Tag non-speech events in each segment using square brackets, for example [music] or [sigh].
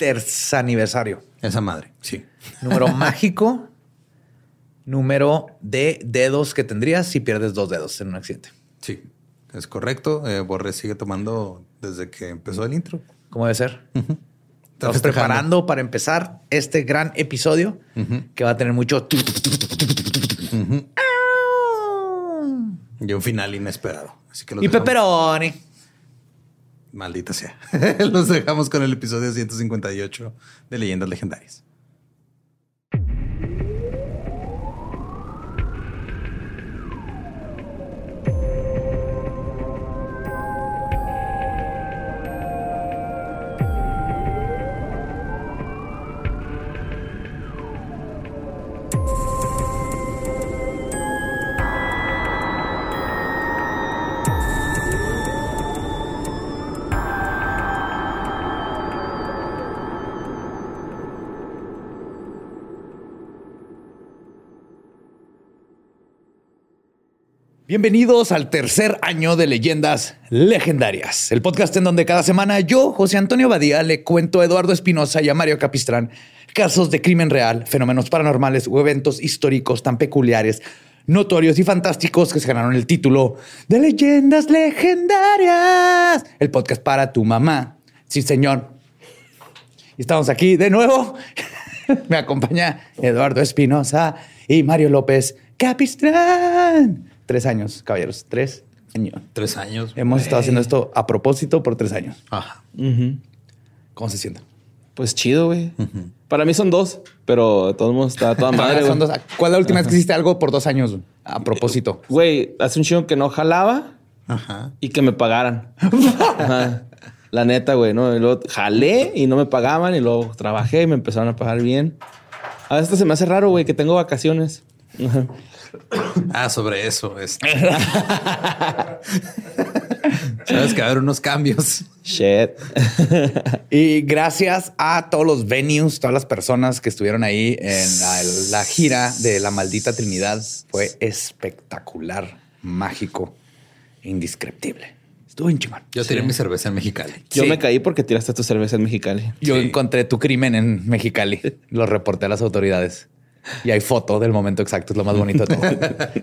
Tercer aniversario. Esa madre, sí. Número mágico. Número de dedos que tendrías si pierdes dos dedos en un accidente. Sí, es correcto. Eh, Borre sigue tomando desde que empezó el intro. ¿Cómo debe ser? Está Estamos festejando. preparando para empezar este gran episodio que va a tener mucho. Y un final inesperado. Así que Y dejamos- pepperoni. Maldita sea. [laughs] Los dejamos con el episodio 158 de Leyendas Legendarias. Bienvenidos al tercer año de Leyendas Legendarias, el podcast en donde cada semana yo, José Antonio Badía, le cuento a Eduardo Espinosa y a Mario Capistrán casos de crimen real, fenómenos paranormales o eventos históricos tan peculiares, notorios y fantásticos que se ganaron el título de Leyendas Legendarias, el podcast para tu mamá. Sí, señor. Y estamos aquí de nuevo. [laughs] Me acompaña Eduardo Espinosa y Mario López Capistrán. Tres años, caballeros. Tres años. Tres años. Hemos estado haciendo esto a propósito por tres años. Ajá. ¿Cómo se sienten? Pues chido, güey. Para mí son dos, pero de todos modos está toda [laughs] madre, Son dos- ¿Cuál es la última vez que hiciste algo por dos años a propósito? Güey, hace un chingo que no jalaba Ajá. y que me pagaran. [laughs] Ajá. La neta, güey, ¿no? Y luego jalé y no me pagaban y luego trabajé y me empezaron a pagar bien. A veces se me hace raro, güey, que tengo vacaciones. Ah, sobre eso. este. [laughs] Sabes que va a haber unos cambios. Shit. [laughs] Y gracias a todos los venues, todas las personas que estuvieron ahí en la, la gira de la maldita Trinidad. Fue espectacular, mágico, indescriptible. Estuvo bien chingón. Yo tiré mi cerveza en Mexicali. Yo Sí. me caí porque tiraste tu cerveza en Mexicali. Yo Sí. encontré tu crimen en Mexicali. [laughs] Lo reporté a las autoridades. Y hay foto del momento exacto. Es lo más bonito de todo.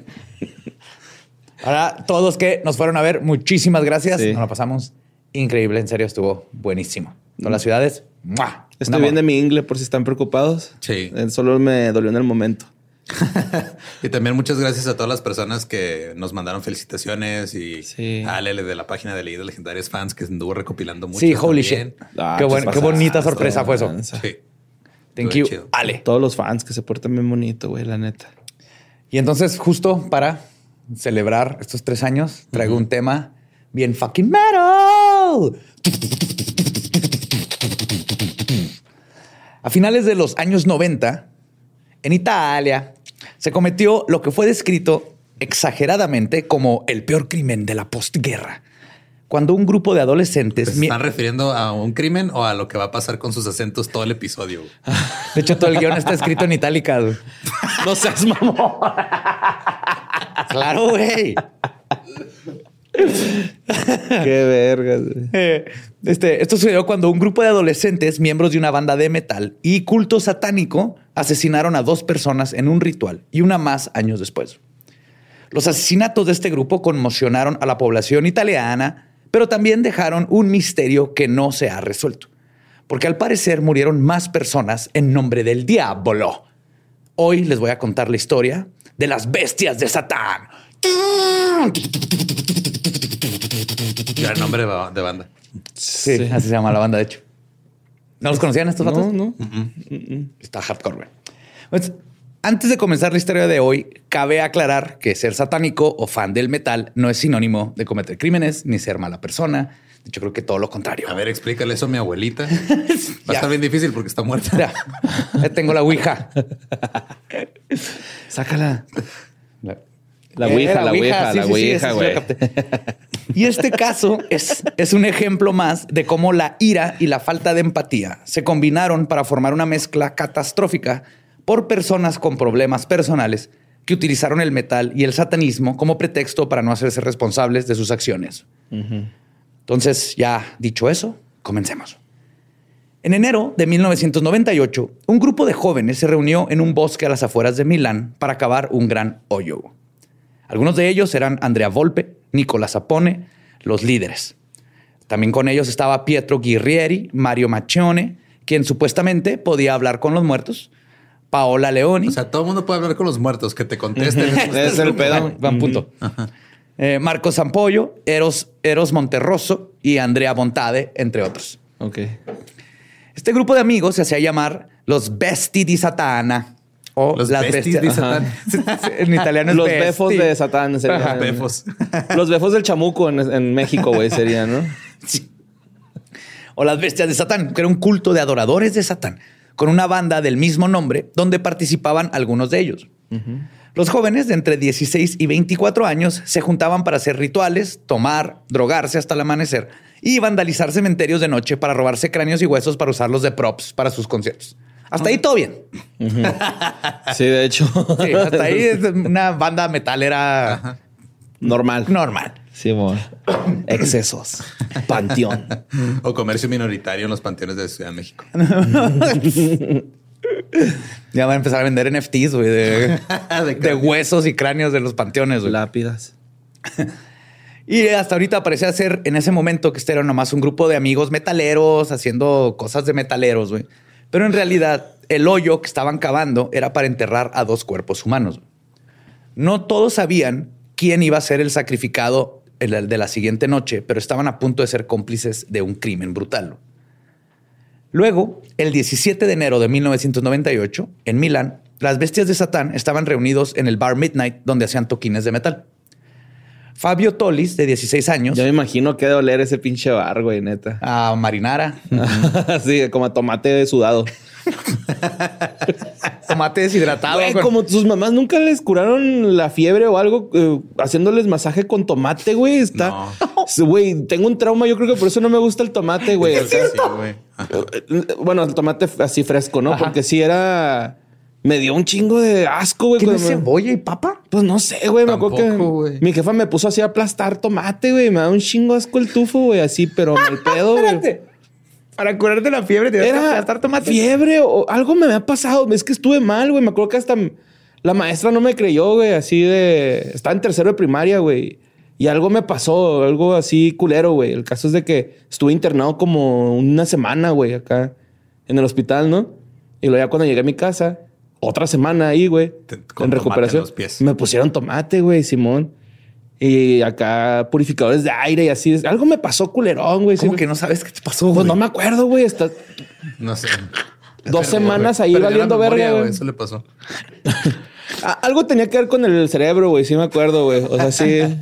Ahora, todos los que nos fueron a ver, muchísimas gracias. Sí. Nos la pasamos increíble. En serio, estuvo buenísimo. Todas las ciudades. ¡mua! Estoy bien de mi ingle por si están preocupados. Sí. Eh, Solo me dolió en el momento. [laughs] Y también muchas gracias a todas las personas que nos mandaron felicitaciones y Sí. a Ale de la página de Leyendas Legendarias Fans que anduvo recopilando mucho. Sí, holy shit. Ah, qué, buen- qué bonita sorpresa fue eso. Sí. Thank Estuvo you, chido. Ale. Todos los fans que se portan bien bonito, güey, la neta. Y entonces, justo para celebrar estos tres años, traigo un tema bien fucking metal. A finales de los años 90, en Italia, se cometió lo que fue descrito exageradamente como el peor crimen de la postguerra. Cuando un grupo de adolescentes... ¿Se están refiriendo a un crimen o a lo que va a pasar con sus acentos todo el episodio? [laughs] De hecho, todo el guion está escrito en itálica. güey. No seas mamón. claro, güey. Qué vergas. güey. [laughs] Eh, Este, esto sucedió cuando un grupo de adolescentes, miembros de una banda de metal y culto satánico, asesinaron a dos personas en un ritual y una más años después. Los asesinatos de este grupo conmocionaron a la población italiana, pero también dejaron un misterio que no se ha resuelto, porque al parecer murieron más personas en nombre del diablo. Hoy les voy a contar la historia de las bestias de Satán. Gran nombre de ba- de banda. Sí, así se llama la banda, de hecho. ¿No los conocían estos No, vatos? no. Está hardcore, güey. Antes de comenzar la historia de hoy, cabe aclarar que ser satánico o fan del metal no es sinónimo de cometer crímenes ni ser mala persona. De hecho, creo que todo lo contrario. A ver, explícale eso a mi abuelita. [laughs] Va a estar bien difícil porque está muerta. Ya, ya tengo la ouija. [laughs] Sácala. La, La Eh, ouija, la ouija, la ouija, sí güey. Y este caso es, es un ejemplo más de cómo la ira y la falta de empatía se combinaron para formar una mezcla catastrófica por personas con problemas personales que utilizaron el metal y el satanismo como pretexto para no hacerse responsables de sus acciones. Entonces, ya dicho eso, comencemos. En enero de 1998, un grupo de jóvenes se reunió en un bosque a las afueras de Milán para cavar un gran hoyo. Algunos de ellos eran Andrea Volpe, Nicola Sapone, los líderes. También con ellos estaba Pietro Guerrieri, Mario Maccione, quien supuestamente podía hablar con los muertos, Paola Leoni, O sea, todo el mundo puede hablar con los muertos, que te contesten. Ese es el pedo. Van- punto. Eh, Marco Zampollo, Eros, Eros Monterroso y Andrea Bontade, entre otros. Ok. Este grupo de amigos se hacía llamar los Besti di Satana. O Los las besties bestias. de. Satán. en italiano es Los befos de Satán serían. Ajá. Befos. Los befos del chamuco en, en México, güey, serían, ¿no? Sí. O las bestias de Satán, que era un culto de adoradores de Satán, con una banda del mismo nombre donde participaban algunos de ellos. Los jóvenes de entre 16 y 24 años se juntaban para hacer rituales, tomar, drogarse hasta el amanecer y vandalizar cementerios de noche para robarse cráneos y huesos para usarlos de props para sus conciertos. Hasta ahí todo bien. [laughs] Sí, de hecho. Sí, hasta ahí es una banda metalera Normal. normal. [coughs] Excesos. Panteón. O comercio minoritario en los panteones de Ciudad de México. [laughs] Ya van a empezar a vender NFTs, güey, de, [laughs] De huesos y cráneos de los panteones, güey. Lápidas. [laughs] Y hasta ahorita parecía ser en ese momento que este era nomás un grupo de amigos metaleros haciendo cosas de metaleros, güey. Pero en realidad el hoyo que estaban cavando era para enterrar a dos cuerpos humanos. No todos sabían quién iba a ser el sacrificado de la siguiente noche, pero estaban a punto de ser cómplices de un crimen brutal. Luego, el 17 de enero de 1998, en Milán, las bestias de Satán estaban reunidos en el bar Midnight donde hacían toquines de metal. Fabio Tolis, de 16 años, Yo me imagino que de oler ese pinche bar, güey, neta. a Marinara, [laughs] sí, como a tomate sudado. Tomate deshidratado. Güey, con- como sus mamás nunca les curaron la fiebre o algo eh, haciéndoles masaje con tomate, güey. Está. No. Güey, tengo un trauma. Yo creo que por eso no me gusta el tomate, güey. O sea, Sí, güey. Ajá. bueno, el tomate así fresco, ¿no? Porque si era. Me dio un chingo de asco, güey. ¿Tiene cebolla y papa? Pues no sé, güey. Me acuerdo que güey. mi jefa me puso así a aplastar tomate, güey. Me da un chingo asco el tufo, güey. Así, pero mal [laughs] pedo, güey. Para curarte la fiebre tienes que Era aplastar tomate. fiebre o algo me había pasado. Es que estuve mal, güey. Me acuerdo que hasta la maestra no me creyó, güey. Así de... Estaba en tercero de primaria, güey. Y algo me pasó, algo así culero, güey. El caso es de que estuve internado como una semana, güey, acá en el hospital, ¿no? Y luego ya cuando llegué a mi casa, otra semana ahí, güey, Te- con en recuperación, en los pies. me pusieron tomate, güey, Simón. Y acá purificadores de aire y así. Algo me pasó culerón, güey. ¿Cómo Sí, que no sabes qué te pasó, Pues güey? no me acuerdo, güey. Está... No sé. [laughs] Dos semanas güey. ahí valiendo memoria, verga, güey. Eso le pasó. [laughs] Algo tenía que ver con el cerebro, güey. Sí me acuerdo, güey. O sea, sí. [laughs]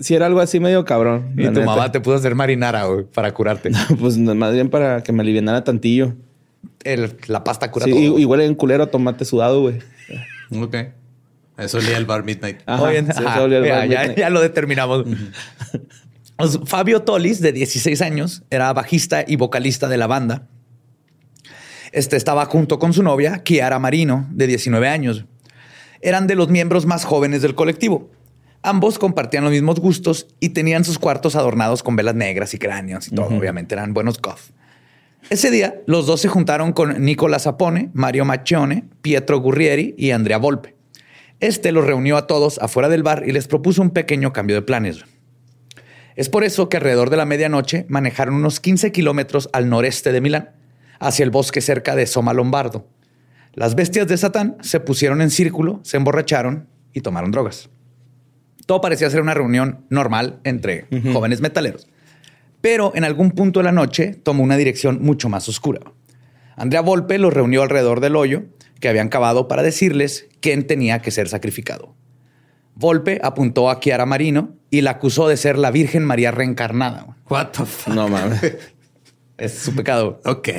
Sí era algo así medio cabrón. Y tu neta. mamá te pudo hacer marinara, güey, para curarte. Pues más bien para que me alivianara tantillo. El- la pasta cura Sí, todo. y- igual en culero a tomate sudado, güey. Ok. Eso olía el bar Midnight. Ajá, Oye, sí, ajá, se olía el ya, bar ya- midnight. ya lo determinamos. [laughs] Fabio Tolis, de 16 años, era bajista y vocalista de la banda. Este estaba junto con su novia, Kiara Marino, de 19 años. eran de los miembros más jóvenes del colectivo. Ambos compartían los mismos gustos y tenían sus cuartos adornados con velas negras y cráneos y todo. Obviamente eran buenos goth. Ese día, los dos se juntaron con Nicola Sapone, Mario Macchione, Pietro Gurrieri y Andrea Volpe. Este los reunió a todos afuera del bar y les propuso un pequeño cambio de planes. Es por eso que alrededor de la medianoche manejaron unos 15 kilómetros al noreste de Milán, hacia el bosque cerca de Soma Lombardo. Las bestias de Satán se pusieron en círculo, se emborracharon y tomaron drogas. Todo parecía ser una reunión normal entre jóvenes metaleros. Pero en algún punto de la noche tomó una dirección mucho más oscura. Andrea Volpe los reunió alrededor del hoyo que habían cavado para decirles quién tenía que ser sacrificado. Volpe apuntó a Chiara Marino y la acusó de ser la Virgen María reencarnada. What the fuck? No mames. [laughs] Es su pecado. Ok.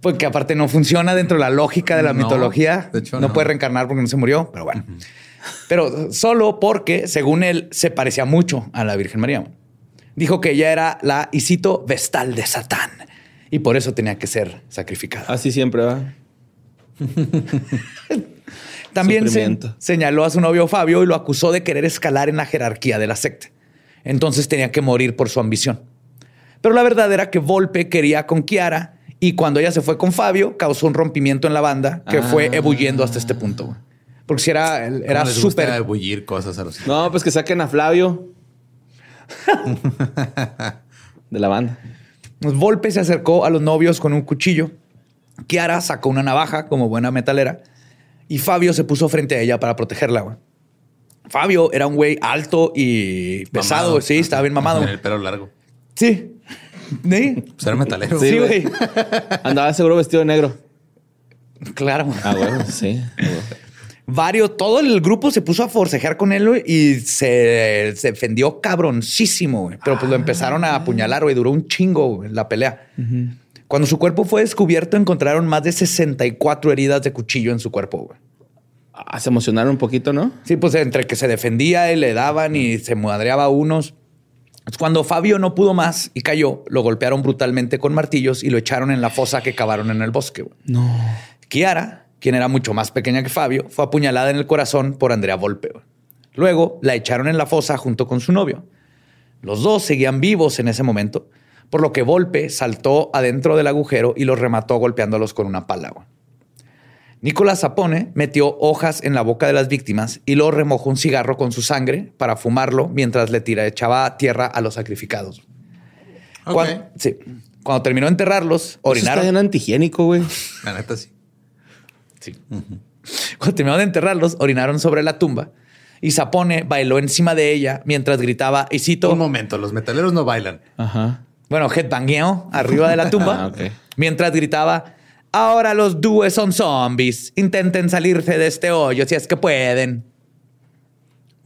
Porque aparte no funciona dentro de la lógica de la No, mitología. de hecho, no, no. puede reencarnar porque no se murió, pero bueno. Pero solo porque, según él, se parecía mucho a la Virgen María. Dijo que ella era la, y cito, vestal de Satán. Y por eso tenía que ser sacrificada. Así siempre va. [laughs] También se- señaló a su novio Fabio y lo acusó de querer escalar en la jerarquía de la secta. Entonces tenía que morir por su ambición. Pero la verdad era que Volpe quería con Kiara y cuando ella se fue con Fabio causó un rompimiento en la banda que fue Ah. ebulliendo hasta este punto. Porque si era, era ¿Cómo les gusta súper... ebullir cosas a los No, pues que saquen a Flavio. [laughs] de la banda. Volpe se acercó a los novios con un cuchillo. Kiara sacó una navaja como buena metalera y Fabio se puso frente a ella para protegerla. güey. Fabio era un güey alto y pesado, Mamado. sí, estaba bien mamado. Con el pelo largo. Sí. ¿Sí? Pues era metalero. Sí, Sí, güey. Andaba seguro vestido de negro. Claro. Ah, bueno, sí. Varios, todo el grupo se puso a forcejear con él y se, se defendió cabroncísimo, güey. Pero pues lo empezaron a apuñalar, güey. Duró un chingo la pelea. Cuando su cuerpo fue descubierto, encontraron más de 64 heridas de cuchillo en su cuerpo, güey. Ah, se emocionaron un poquito, ¿no? Sí, pues entre que se defendía y le daban y se madreaba a unos. Cuando Fabio no pudo más y cayó, lo golpearon brutalmente con martillos y lo echaron en la fosa que cavaron en el bosque. güey. No. Kiara, quien era mucho más pequeña que Fabio, fue apuñalada en el corazón por Andrea Volpe. güey. Luego la echaron en la fosa junto con su novio. Los dos seguían vivos en ese momento, por lo que Volpe saltó adentro del agujero y los remató golpeándolos con una pala. Nicolás Zapone metió hojas en la boca de las víctimas y luego remojó un cigarro con su sangre para fumarlo mientras le tira, echaba tierra a los sacrificados. Ok. Cuando, sí. Cuando terminó de enterrarlos, Eso está orinaron. bien antihigiénico, güey. La neta sí. Cuando terminaron de enterrarlos, orinaron sobre la tumba y Zapone bailó encima de ella mientras gritaba, y cito, Un momento, los metaleros no bailan. Ajá. Bueno, headbangueo arriba de la tumba, [laughs] Ah, mientras gritaba, ahora los dúes son zombies, intenten salirse de este hoyo si es que pueden.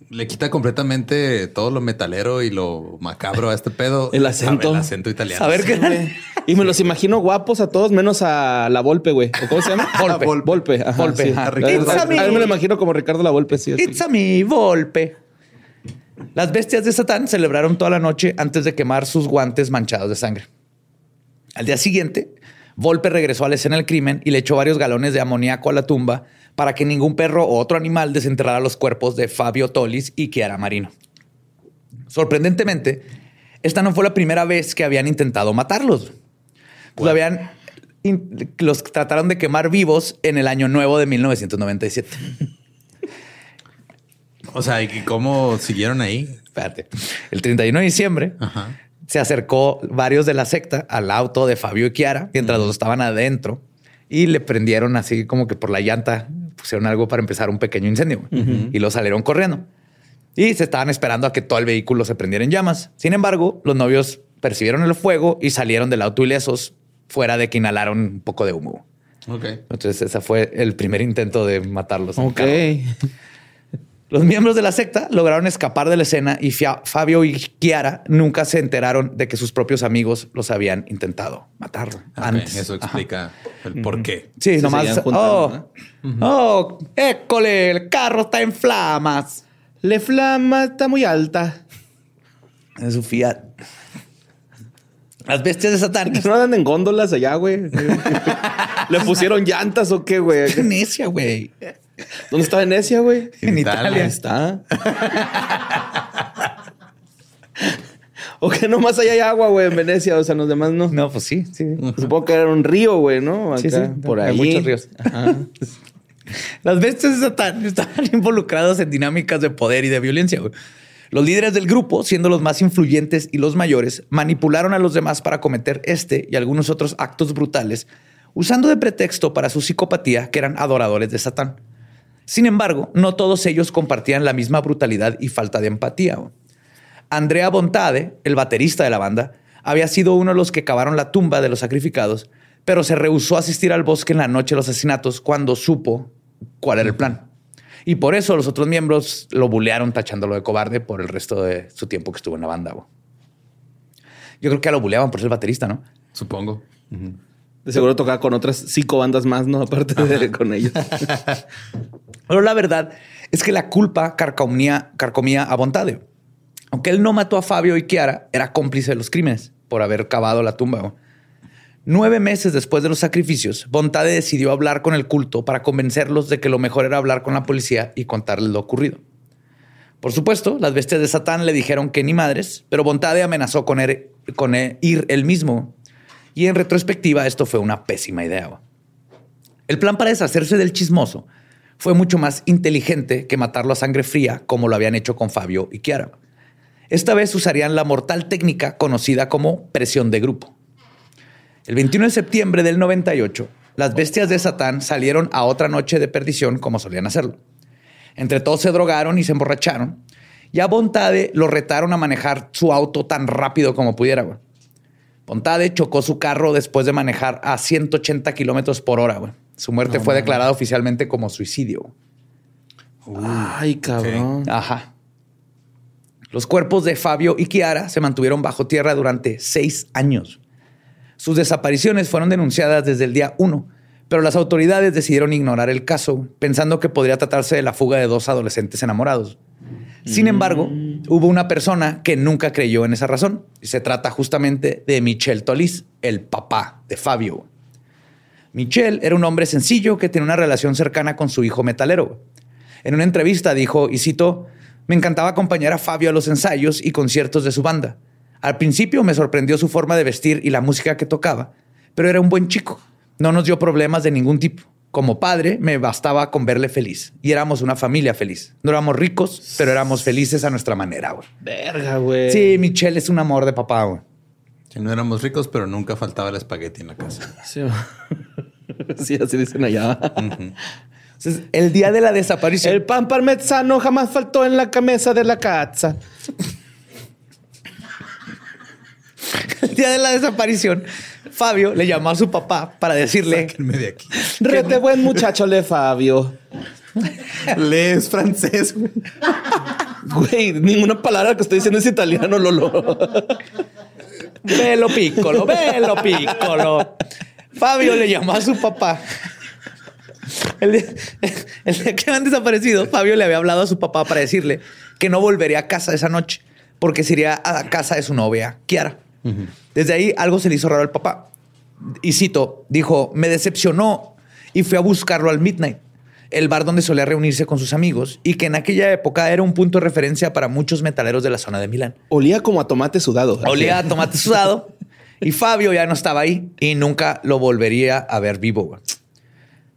Le quita completamente todo lo metalero y lo macabro a este pedo. [laughs] El acento. El acento italiano. A ver qué Y me los imagino guapos a todos, menos a la Volpe, güey. ¿O ¿Cómo se llama? [laughs] Volpe. Volpe. Volpe. Ajá, Volpe, sí. ajá. A, It's a a- a me. mí me lo imagino como Ricardo la Volpe, sí. así. It's a me, Volpe. Las bestias de Satán celebraron toda la noche antes de quemar sus guantes manchados de sangre. Al día siguiente, Volpe regresó a la escena del crimen y le echó varios galones de amoníaco a la tumba para que ningún perro o otro animal desenterrara los cuerpos de Fabio Tolis y Chiara Marino. Sorprendentemente, esta no fue la primera vez que habían intentado matarlos. Pues habían los trataron de quemar vivos en el año nuevo de 1997. O sea, ¿y cómo siguieron ahí? Espérate. El 31 de diciembre Ajá. se acercó varios de la secta al auto de Fabio y Kiara mientras los dos estaban adentro y le prendieron así como que por la llanta, pusieron algo para empezar un pequeño incendio y lo salieron corriendo. Y se estaban esperando a que todo el vehículo se prendiera en llamas. Sin embargo, los novios percibieron el fuego y salieron del auto ilesos fuera de que inhalaron un poco de humo. Ok. Entonces, ese fue el primer intento de matarlos. en Ok. [laughs] Los miembros de la secta lograron escapar de la escena y Fia- Fabio y Kiara nunca se enteraron de que sus propios amigos los habían intentado matar antes. Eso Ajá. explica el por qué. Sí, Se nomás. juntando, oh, oh, école, el carro está en flamas. Le flama está muy alta. Es su Fiat. Las bestias de Satán. [laughs] ¿No andan en góndolas allá, güey? [laughs] ¿Le pusieron llantas o qué, güey? Venecia, güey. ¿Dónde está Venecia, güey? En Italia. Italia. Está. ¿O que nomás ahí hay agua, güey, en Venecia? O sea, los demás no. No, pues sí, sí. Supongo que era un río, güey, ¿no? Sí, Acá, sí, por hay ahí. muchos ríos. [laughs] Las bestias de Satán estaban involucrados en dinámicas de poder y de violencia. güey. Los líderes del grupo, siendo los más influyentes y los mayores, manipularon a los demás para cometer este y algunos otros actos brutales, usando de pretexto para su psicopatía que eran adoradores de Satán. Sin embargo, no todos ellos compartían la misma brutalidad y falta de empatía. Andrea Bontade, el baterista de la banda, había sido uno de los que cavaron la tumba de los sacrificados, pero se rehusó a asistir al bosque en la noche de los asesinatos cuando supo cuál era el plan. Y por eso los otros miembros lo bulearon tachándolo de cobarde por el resto de su tiempo que estuvo en la banda. Yo creo que ya lo buleaban por ser baterista, ¿no? Supongo. De seguro tocaba con otras cinco bandas más, ¿no? Aparte de con ellos. [laughs] Pero la verdad es que la culpa carcomía, carcomía a Bontade. Aunque él no mató a Fabio y Chiara, era cómplice de los crímenes por haber cavado la tumba. Nueve meses después de los sacrificios, Bontade decidió hablar con el culto para convencerlos de que lo mejor era hablar con la policía y contarles lo ocurrido. Por supuesto, las bestias de Satán le dijeron que ni madres, pero Bontade amenazó con, er- eh, ir él mismo. Y en retrospectiva, esto fue una pésima idea. El plan para deshacerse del chismoso fue mucho más inteligente que matarlo a sangre fría, como lo habían hecho con Fabio y Chiara. Esta vez usarían la mortal técnica conocida como presión de grupo. El 21 de septiembre del 98, las bestias de Satán salieron a otra noche de perdición como solían hacerlo. Entre todos se drogaron y se emborracharon. Y a Bontade lo retaron a manejar su auto tan rápido como pudiera. güey. Bontade chocó su carro después de manejar a 180 kilómetros por hora. güey. Su muerte fue declarada oficialmente como suicidio. Ay, cabrón. Ajá. Los cuerpos de Fabio y Kiara se mantuvieron bajo tierra durante seis años. Sus desapariciones fueron denunciadas desde el día uno, pero las autoridades decidieron ignorar el caso, pensando que podría tratarse de la fuga de dos adolescentes enamorados. Sin embargo, hubo una persona que nunca creyó en esa razón, y se trata justamente de Michel Tolis, el papá de Fabio. Michel era un hombre sencillo que tenía una relación cercana con su hijo metalero. En una entrevista dijo, y cito, me encantaba acompañar a Fabio a los ensayos y conciertos de su banda. Al principio me sorprendió su forma de vestir y la música que tocaba, pero era un buen chico. No nos dio problemas de ningún tipo. Como padre, me bastaba con verle feliz y éramos una familia feliz. No éramos ricos, pero éramos felices a nuestra manera. güey. Verga, güey. Sí, Michelle es un amor de papá. güey. Que no éramos ricos, pero nunca faltaba el espagueti en la casa. [laughs] Sí, [laughs] Sí, así dicen allá. Entonces, el día de la desaparición. El pan parmesano jamás faltó en la camisa de la casa. El día de la desaparición, Fabio le llamó a su papá para decirle Sáquenme de aquí. Rete buen muchacho, Le Fabio. Lees francés, güey. Güey, ninguna palabra que estoy diciendo es italiano, Lolo. Velo piccolo, velo piccolo. Fabio le llamó a su papá. El día, el día que habían desaparecido, Fabio le había hablado a su papá para decirle que no volvería a casa esa noche porque se iría a la casa de su novia, Kiara. Desde ahí algo se le hizo raro al papá. Y cito, dijo, me decepcionó y fui a buscarlo al Midnight, el bar donde solía reunirse con sus amigos y que en aquella época era un punto de referencia para muchos metaleros de la zona de Milán. Olía como a tomate sudado. Olía a tomate sudado. [laughs] Y Fabio ya no estaba ahí y nunca lo volvería a ver vivo.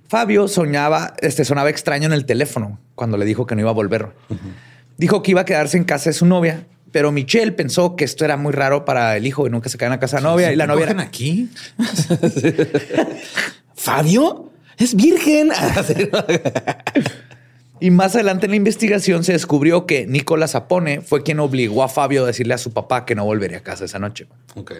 Fabio soñaba, este, sonaba extraño en el teléfono cuando le dijo que no iba a volver. Dijo que iba a quedarse en casa de su novia, pero Michelle pensó que esto era muy raro para el hijo y nunca se quedara en la casa de novia. Y la novia ¿Cogen era- aquí? [laughs] ¿Fabio? Es virgen. [laughs] Y más adelante en la investigación se descubrió que Nicolás Zapone fue quien obligó a Fabio a decirle a su papá que no volvería a casa esa noche. Ok.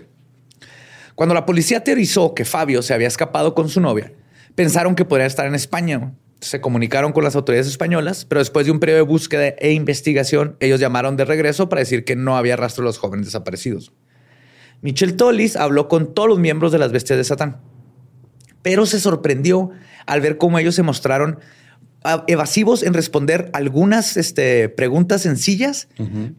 Cuando la policía teorizó que Fabio se había escapado con su novia, pensaron que podría estar en España. Se comunicaron con las autoridades españolas, pero después de un periodo de búsqueda e investigación, ellos llamaron de regreso para decir que no había rastro de los jóvenes desaparecidos. Michel Tolis habló con todos los miembros de las bestias de Satán, pero se sorprendió al ver cómo ellos se mostraron ah, evasivos en responder algunas este, preguntas sencillas,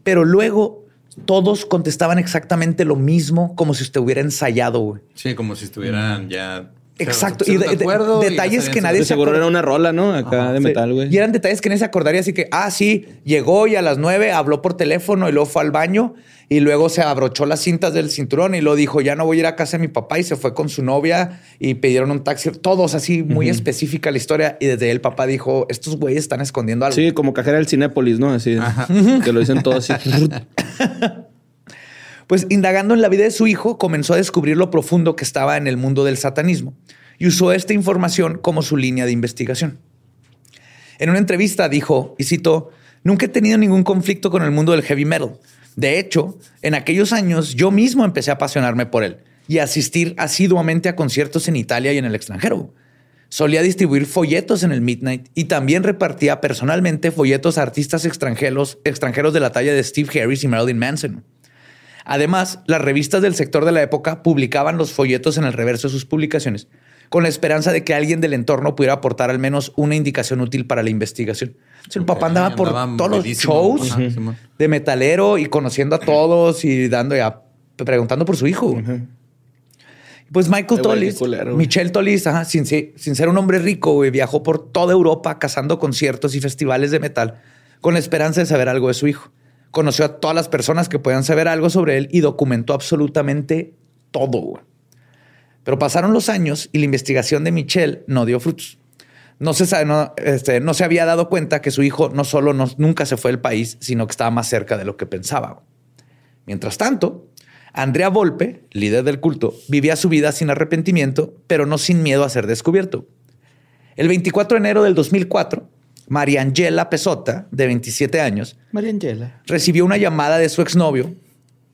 pero luego todos contestaban exactamente lo mismo, como si usted hubiera ensayado, güey. Sí, como si estuvieran ya. Exacto. se Y de- de acuerdo de- y ya detalles que nadie De se seguro acuerda- era una rola, ¿no? Acá de metal, güey. Y eran detalles que nadie se acordaría. Así que, ah, sí, llegó y a las nueve habló por teléfono y luego fue al baño y luego se abrochó las cintas del cinturón y luego dijo, ya no voy a ir a casa de mi papá y se fue con su novia y pidieron un taxi. Todos así, muy específica la historia. Y desde ahí el papá dijo, estos güeyes están escondiendo algo. Sí, como cajera del Cinépolis, ¿no? Así. Que lo dicen todo así. [laughs] Pues indagando en la vida de su hijo, comenzó a descubrir lo profundo que estaba en el mundo del satanismo y usó esta información como su línea de investigación. En una entrevista dijo, y citó, nunca he tenido ningún conflicto con el mundo del heavy metal. De hecho, en aquellos años yo mismo empecé a apasionarme por él y a asistir asiduamente a conciertos en Italia y en el extranjero. Solía distribuir folletos en el Midnight y también repartía personalmente folletos a artistas extranjeros, extranjeros de la talla de Steve Harris y Marilyn Manson. Además, las revistas del sector de la época publicaban los folletos en el reverso de sus publicaciones, con la esperanza de que alguien del entorno pudiera aportar al menos una indicación útil para la investigación. Entonces, el papá andaba por Andaba todos los shows Ajá, de metalero y conociendo a todos y dando ya preguntando por su hijo. Pues Michael Tolis. Michelle Tolis, ajá, sin, sin ser un hombre rico, güey, viajó por toda Europa cazando conciertos y festivales de metal con la esperanza de saber algo de su hijo. Conoció a todas las personas que podían saber algo sobre él y documentó absolutamente todo. Pero pasaron los años y la investigación de Michelle no dio frutos. No se, sabe, este, no se había dado cuenta que su hijo no solo no- nunca se fue del país, sino que estaba más cerca de lo que pensaba. Mientras tanto, Andrea Volpe, líder del culto, vivía su vida sin arrepentimiento, pero no sin miedo a ser descubierto. El 24 de enero del 2004, Mariangela Pesota, de 27 años, recibió una llamada de su exnovio,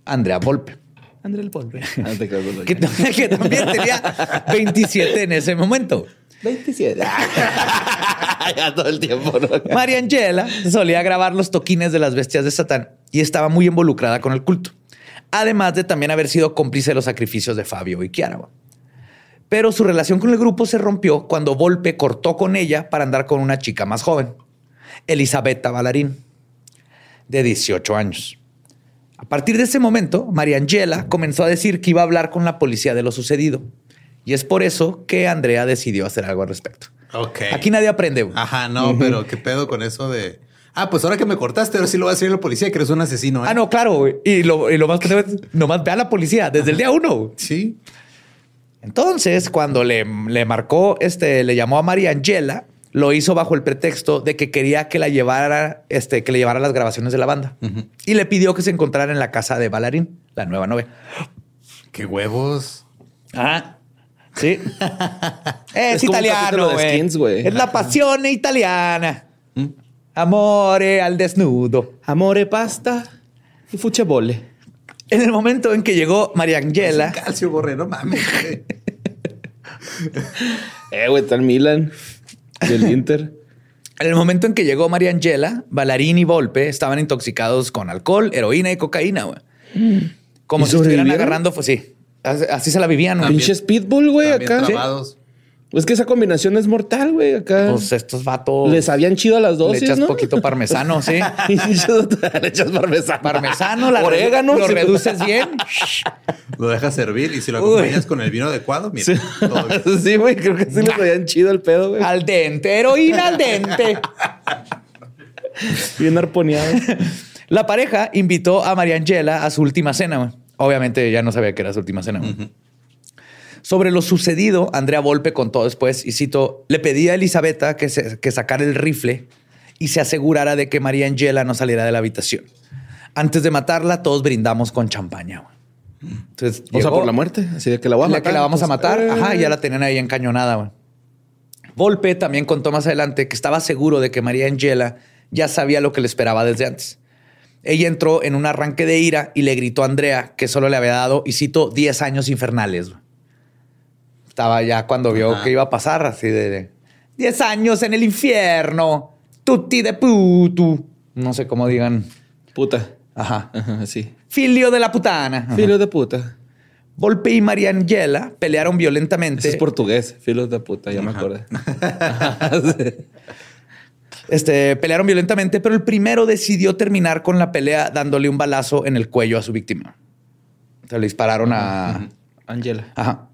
Andrea Volpe, André el Polve. [laughs] Ah, que, [laughs] que también tenía 27 en ese momento. 27. [laughs] ya todo el tiempo, ¿no? Mariangela solía grabar los toquines de las bestias de Satán y estaba muy involucrada con el culto. Además de también haber sido cómplice de los sacrificios de Fabio y Kiara. Pero su relación con el grupo se rompió cuando Volpe cortó con ella para andar con una chica más joven, Elisabetta Ballarín, de 18 años. A partir de ese momento, Mariangela comenzó a decir que iba a hablar con la policía de lo sucedido. Y es por eso que Andrea decidió hacer algo al respecto. Ok. Aquí nadie aprende. güey. Ajá, no, pero qué pedo con eso de. Ah, pues ahora que me cortaste, ahora sí lo va a decir la policía que eres un asesino. ¿eh? Ah, no, claro. güey. Y lo, y lo más que nomás ve a la policía desde el día uno. güey. Sí. Entonces, cuando le, le marcó, este, le llamó a María Angela, lo hizo bajo el pretexto de que quería que la llevara, este, que le llevara las grabaciones de la banda. Y le pidió que se encontrara en la casa de Balarín, la nueva novia. Qué huevos. Ah, sí. [laughs] es, italiano, de güey. Skins, güey. Es la pasión italiana. Amore al desnudo. Amore, pasta y fuchebole. En el momento en que llegó María Angela, Calcio borre, no mames. [laughs] Eh, güey, está el Milan y el Inter. En el momento en que llegó María Angela, Ballarín y Volpe estaban intoxicados con alcohol, heroína y cocaína, güey. Como ¿Y si estuvieran agarrando, pues sí. Así, se la vivían, güey. Pinches pitbull, güey, acá. trabados. Es que esa combinación es mortal, güey, acá. Pues estos vatos. Les habían chido a las le dosis, echas ¿no? poquito parmesano, sí. [laughs] le echas parmesano. Parmesano, la orégano. Lo reduces bien. [laughs] Lo dejas servir y si lo Uy. acompañas con el vino adecuado, mira. Sí. todo bien. [laughs] Sí, güey, creo que sí les habían chido el pedo, güey. al dente, heroína al dente. Bien arponeado. La pareja invitó a María Angela a su última cena. güey. Obviamente ya no sabía que era su última cena. güey. Sobre lo sucedido, Andrea Volpe contó después, y cito, le pedí a Elisabetta que, se- que sacara el rifle y se asegurara de que María Angela no saliera de la habitación. Antes de matarla, todos brindamos con champaña. Entonces, O sea, por la muerte. Así de que la voy a la matar. que la vamos a matar. eh, Ajá, ya la tenían ahí encañonada. güey. Volpe también contó más adelante que estaba seguro de que María Angela ya sabía lo que le esperaba desde antes. Ella entró en un arranque de ira y le gritó a Andrea que solo le había dado, y cito, 10 años infernales. güey. Estaba ya cuando vio Ajá. que iba a pasar, así de, de 10 años en el infierno, tutti de putu. No sé cómo digan. Puta. Ajá. Ajá, sí. Filio de la putana. Ajá. Filo de puta. Volpe y María Angela pelearon violentamente. Es portugués. Filos de puta, ya me acordé. [laughs] Este, pelearon violentamente, pero el primero decidió terminar con la pelea dándole un balazo en el cuello a su víctima. Se le dispararon a... Angela. Ajá.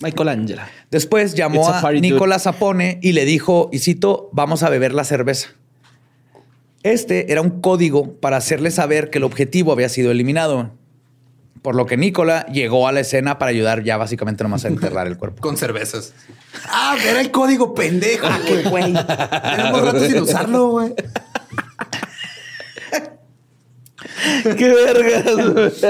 Michael Angela. Después llamó a. Nicolás Zapone y le dijo, y cito, vamos a beber la cerveza. Este era un código para hacerle saber que el objetivo había sido eliminado. Por lo que Nicola llegó a la escena para ayudar ya básicamente nomás a enterrar el cuerpo. Con cervezas. Ah, era el código pendejo. qué güey. Tenemos rato sin usarlo, güey. ¡Qué vergas!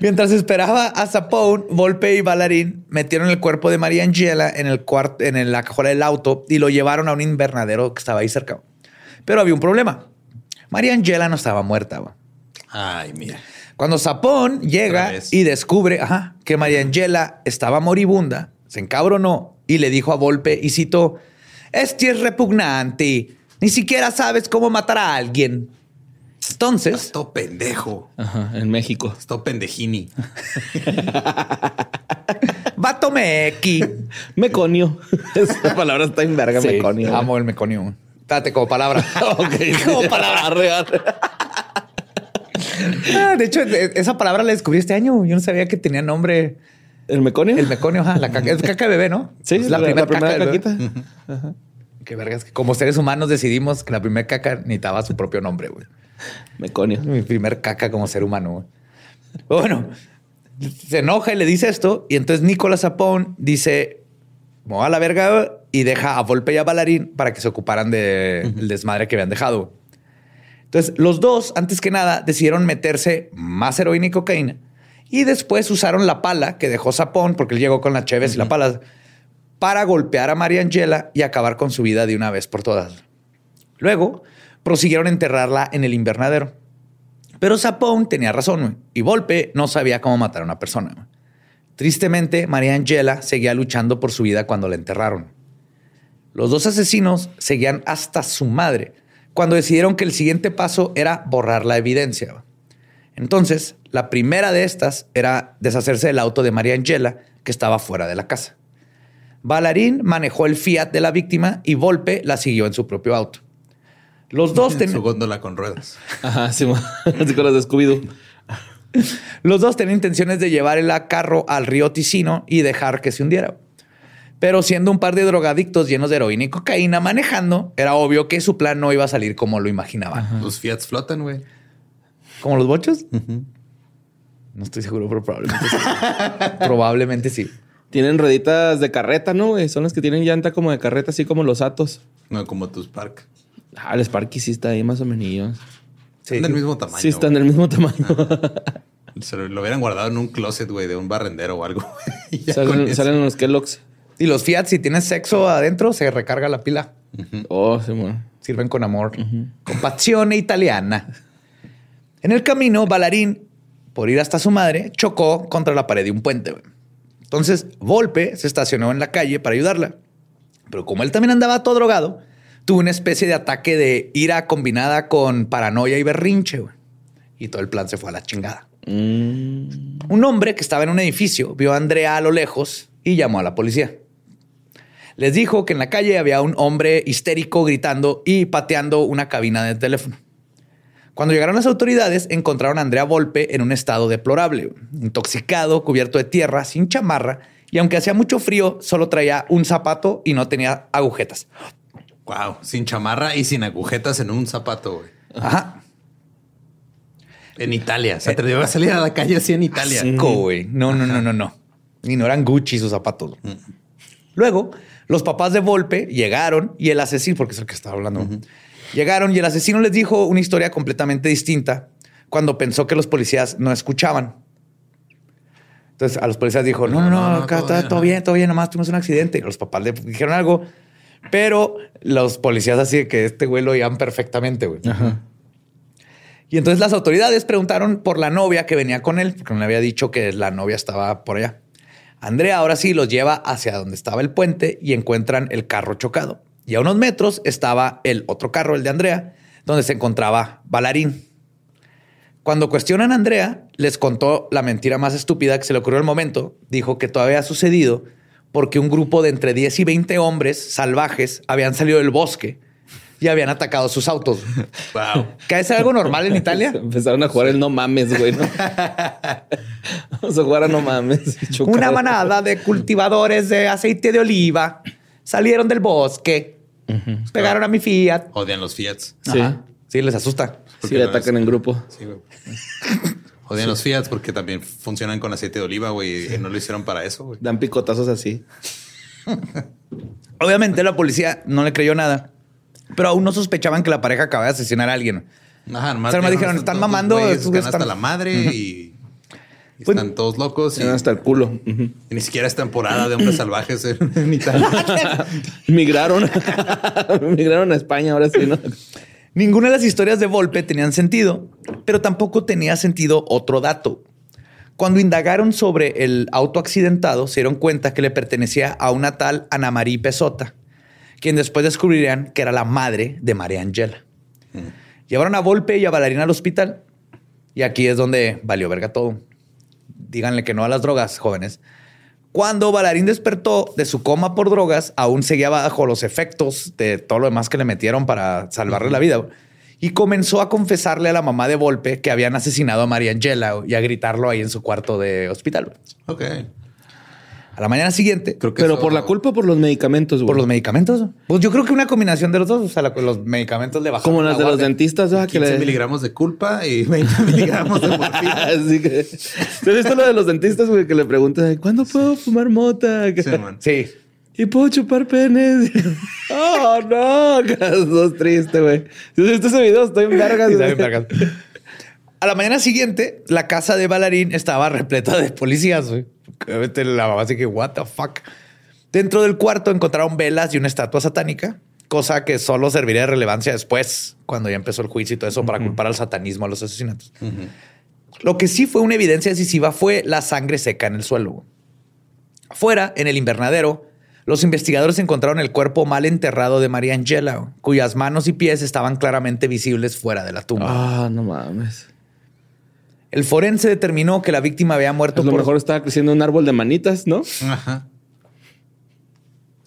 Mientras esperaba a Zapone, Volpe y Balarín metieron el cuerpo de María Angela en, el cuarto, en la cajuela del auto y lo llevaron a un invernadero que estaba ahí cerca. Pero había un problema. María Angela no estaba muerta. Ay, mira. Cuando Zapón llega y descubre ajá, que María Angela estaba moribunda, se encabronó y le dijo a Volpe, y citó, este es repugnante, ni siquiera sabes cómo matar a alguien. Entonces, Esto pendejo. Ajá, en México. Esto pendejini. [laughs] vato mequi. Meconio. [laughs] Esa palabra está en verga, Sí, meconio. amo el meconio. Date como palabra. [laughs] Ok, como palabra. Arre. Ah, de hecho, e- esa palabra la descubrí este año. Yo no sabía que tenía nombre. ¿El meconio? El meconio, ajá, la caca, es caca de bebé, ¿no? Sí, es la, primera la primera caca caquita. Qué vergas, que como seres humanos decidimos que la primera caca necesitaba su propio nombre, güey. Meconio. Mi primer caca como ser humano. Bueno, se enoja y le dice esto. Y entonces Nicolás Zapón dice: Me a la verga y deja a Volpe y a Balarín para que se ocuparan del desmadre que habían dejado. Entonces, los dos, antes que nada, decidieron meterse más heroína y cocaína. Y después usaron la pala que dejó Zapón, porque él llegó con las cheves y la pala, para golpear a María Angela y acabar con su vida de una vez por todas. Luego, prosiguieron a enterrarla en el invernadero. Pero Zapón tenía razón y Volpe no sabía cómo matar a una persona. Tristemente, María Angela seguía luchando por su vida cuando la enterraron. Los dos asesinos seguían hasta su madre cuando decidieron que el siguiente paso era borrar la evidencia. Entonces, la primera de estas era deshacerse del auto de María Angela que estaba fuera de la casa. Balarín manejó el Fiat de la víctima y Volpe la siguió en su propio auto. Los dos, En [laughs] ten- su góndola con ruedas. Ajá, sí, [laughs] con los de Scooby-Doo. [laughs] los dos tenían intenciones de llevar el carro al río Ticino y dejar que se hundiera. Pero siendo un par de drogadictos llenos de heroína y cocaína manejando, era obvio que su plan no iba a salir como lo imaginaban. Los Fiats flotan, güey. ¿Como los bochos? No estoy seguro, pero probablemente sí. probablemente sí. Tienen rueditas de carreta, ¿no? güey? Son las que tienen llanta como de carreta, así como los Atos. No como tus Park. Ah, el Sparky sí está ahí más o menos. Sí. Son del mismo tamaño. Sí están güey. del mismo tamaño. [laughs] Se lo, lo hubieran guardado en un closet, güey, de un barrendero o algo. [laughs] Salen, salen los Kellogg's. Y los Fiat, si tienes sexo adentro, se recarga la pila. Oh, sí, bueno. Sirven con amor, con pasión italiana. En el camino, Balarín, por ir hasta su madre, chocó contra la pared de un puente. güey. Entonces, Volpe se estacionó en la calle para ayudarla. Pero como él también andaba todo drogado, tuvo una especie de ataque de ira combinada con paranoia y berrinche. güey. Y todo el plan se fue a la chingada. Mm, Un hombre que estaba en un edificio vio a Andrea a lo lejos y llamó a la policía. Les dijo que en la calle había un hombre histérico gritando y pateando una cabina de teléfono. Cuando llegaron las autoridades, encontraron a Andrea Volpe en un estado deplorable, intoxicado, cubierto de tierra, sin chamarra, y aunque hacía mucho frío, solo traía un zapato y no tenía agujetas. Wow, sin chamarra y sin agujetas en un zapato, güey. Ajá. En Italia. Se atrevió a salir a la calle así en Italia. Asco, güey. No, no, no, no, no. Y no eran Gucci sus zapatos. Luego, los papás de Volpe llegaron y el asesino, porque es el que estaba hablando, llegaron y el asesino les dijo una historia completamente distinta cuando pensó que los policías no escuchaban. Entonces a los policías dijo, no, no, no, todo está bien, todo bien, todo bien, nomás tuvimos un accidente. Y los papás le dijeron algo, pero los policías así de que este güey lo oían perfectamente, güey. Y entonces las autoridades preguntaron por la novia que venía con él, porque no le había dicho que la novia estaba por allá. Andrea ahora sí los lleva hacia donde estaba el puente y encuentran el carro chocado. Y a unos metros estaba el otro carro, el de Andrea, donde se encontraba Balarín. Cuando cuestionan a Andrea, les contó la mentira más estúpida que se le ocurrió al momento. Dijo que todo había sucedido porque un grupo de entre 10 y 20 hombres salvajes habían salido del bosque y habían atacado sus autos. [laughs] Wow. Que es algo normal en Italia. [laughs] Empezaron a jugar el no mames, güey. ¿no? [laughs] Vamos a jugar a no mames. Chocar. Una manada de cultivadores de aceite de oliva salieron del bosque, pegaron a mi Fiat. Odian los Fiats. Sí. Ajá. Sí, les asusta. Sí, le atacan en grupo. Sí, güey. Odian los Fiats porque también funcionan con aceite de oliva, güey. Y no lo hicieron para eso, güey. Dan picotazos así. [laughs] Obviamente la policía no le creyó nada, pero aún no sospechaban que la pareja acababa de asesinar a alguien. Ajá, nomás O sea, nomás dijeron, están mamando, güeyes, están hasta la madre y, y Pues- están todos locos. Y, hasta el culo. Y ni siquiera es temporada de hombres salvajes en, en Italia. Migraron. [laughs] Migraron a España ahora sí, ¿no? Ninguna de las historias de Volpe tenían sentido, pero tampoco tenía sentido otro dato. Cuando indagaron sobre el auto accidentado, se dieron cuenta que le pertenecía a una tal Ana María Pesota, quien después descubrirían que era la madre de María Angela. Llevaron a Volpe y a Bailarina al hospital, y aquí es donde valió verga todo. Díganle que no a las drogas, jóvenes. Cuando Bailarín despertó de su coma por drogas, aún seguía bajo los efectos de todo lo demás que le metieron para salvarle la vida. Y comenzó a confesarle a la mamá de Volpe que habían asesinado a María Angela y a gritarlo ahí en su cuarto de hospital. ok. A la mañana siguiente, Creo que Pero eso- por la culpa o por los medicamentos, güey. por los medicamentos. Pues yo creo que una combinación de los dos. O sea, la- los medicamentos le bajaron. Como la las de los dentistas, ¿verdad? 15 le- miligramos de culpa y 20 [laughs] miligramos de [laughs] morfina. Así que. ¿Te has visto lo de los dentistas, güey? Que le preguntan, ¿cuándo puedo fumar mota? Sí, [laughs] man. Sí. ¿Y puedo chupar penes? oh, no. Sos triste, güey. Si has visto ese video, estoy en vergas. A la mañana siguiente, la casa de Bailarín estaba repleta de policías. güey. La mamá así que, what the fuck. Dentro del cuarto encontraron velas y una estatua satánica, cosa que solo serviría de relevancia después, cuando ya empezó el juicio y todo eso, para culpar al satanismo a los asesinatos. Lo que sí fue una evidencia decisiva fue la sangre seca en el suelo. Fuera, en el invernadero, los investigadores encontraron el cuerpo mal enterrado de María Angela, cuyas manos y pies estaban claramente visibles fuera de la tumba. Ah, no mames. El forense determinó que la víctima había muerto A lo por mejor estaba creciendo un árbol de manitas, ¿no? Ajá.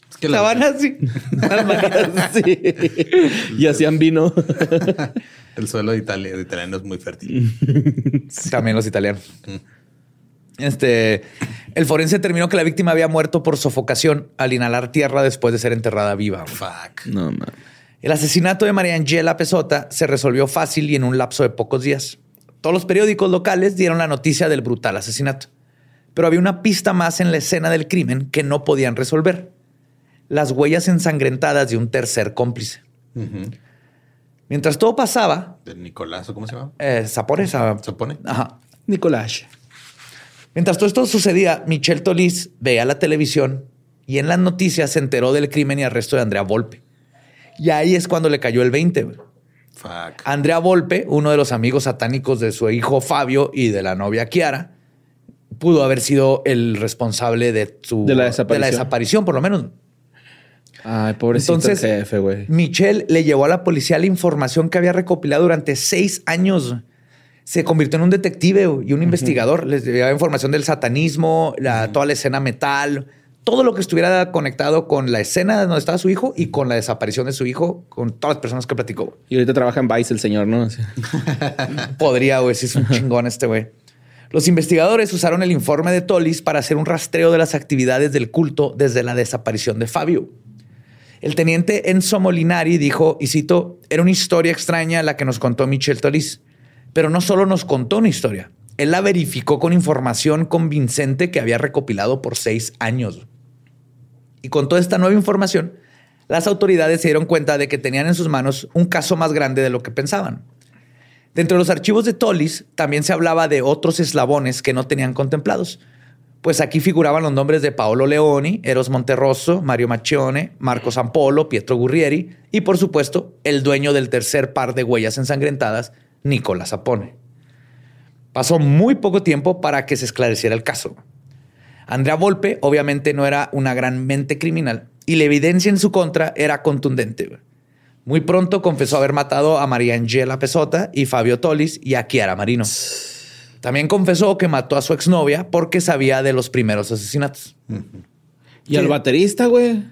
Es que la van así. [laughs] sí. Y hacían vino. [laughs] el suelo de Italia, de italiano es muy fértil. [laughs] También los italianos. Este, el forense determinó que la víctima había muerto por sofocación al inhalar tierra después de ser enterrada viva. Fuck. No mames. El asesinato de María Angela Pesota se resolvió fácil y en un lapso de pocos días. Todos los periódicos locales dieron la noticia del brutal asesinato. Pero había una pista más en la escena del crimen que no podían resolver. Las huellas ensangrentadas de un tercer cómplice. Mientras todo pasaba, Del Nicolás, ¿o cómo se llama? eh, Zapores, ah, ¿Se pone? Ajá. Nicolás. Mientras todo esto sucedía, Michelle Tolis veía la televisión y en las noticias se enteró del crimen y arresto de Andrea Volpe. Y ahí es cuando le cayó el 20. Fuck. Andrea Volpe, uno de los amigos satánicos de su hijo Fabio y de la novia Kiara, pudo haber sido el responsable de su De la desaparición. desaparición, por lo menos. Ay, pobrecito Entonces- el jefe, güey. Michelle le llevó a la policía la información que había recopilado durante seis años. Se convirtió en un detective y un investigador. Les llevaba información del satanismo, la- toda la escena metal, todo lo que estuviera conectado con la escena donde estaba su hijo y con la desaparición de su hijo, con todas las personas que platicó. Y ahorita trabaja en Vice el señor, ¿no? [laughs] Podría, güey, si es un chingón este güey. Los investigadores usaron el informe de Tolis para hacer un rastreo de las actividades del culto desde la desaparición de Fabio. El teniente Enzo Molinari dijo, y cito, era una historia extraña la que nos contó Michel Tolis, pero no solo nos contó una historia, él la verificó con información convincente que había recopilado por seis años. Y con toda esta nueva información, las autoridades se dieron cuenta de que tenían en sus manos un caso más grande de lo que pensaban. Dentro de los archivos de Tolis también se hablaba de otros eslabones que no tenían contemplados. Pues aquí figuraban los nombres de Paolo Leoni, Eros Monterroso, Mario Macchione, Marco Sampolo, Pietro Gurrieri y, por supuesto, el dueño del tercer par de huellas ensangrentadas, Nicola Sapone. Pasó muy poco tiempo para que se esclareciera el caso. Andrea Volpe obviamente no era una gran mente criminal y la evidencia en su contra era contundente. Muy pronto confesó haber matado a María Angela Pesota y Fabio Tolis y a Chiara Marino. También confesó que mató a su exnovia porque sabía de los primeros asesinatos. Y al baterista, güey.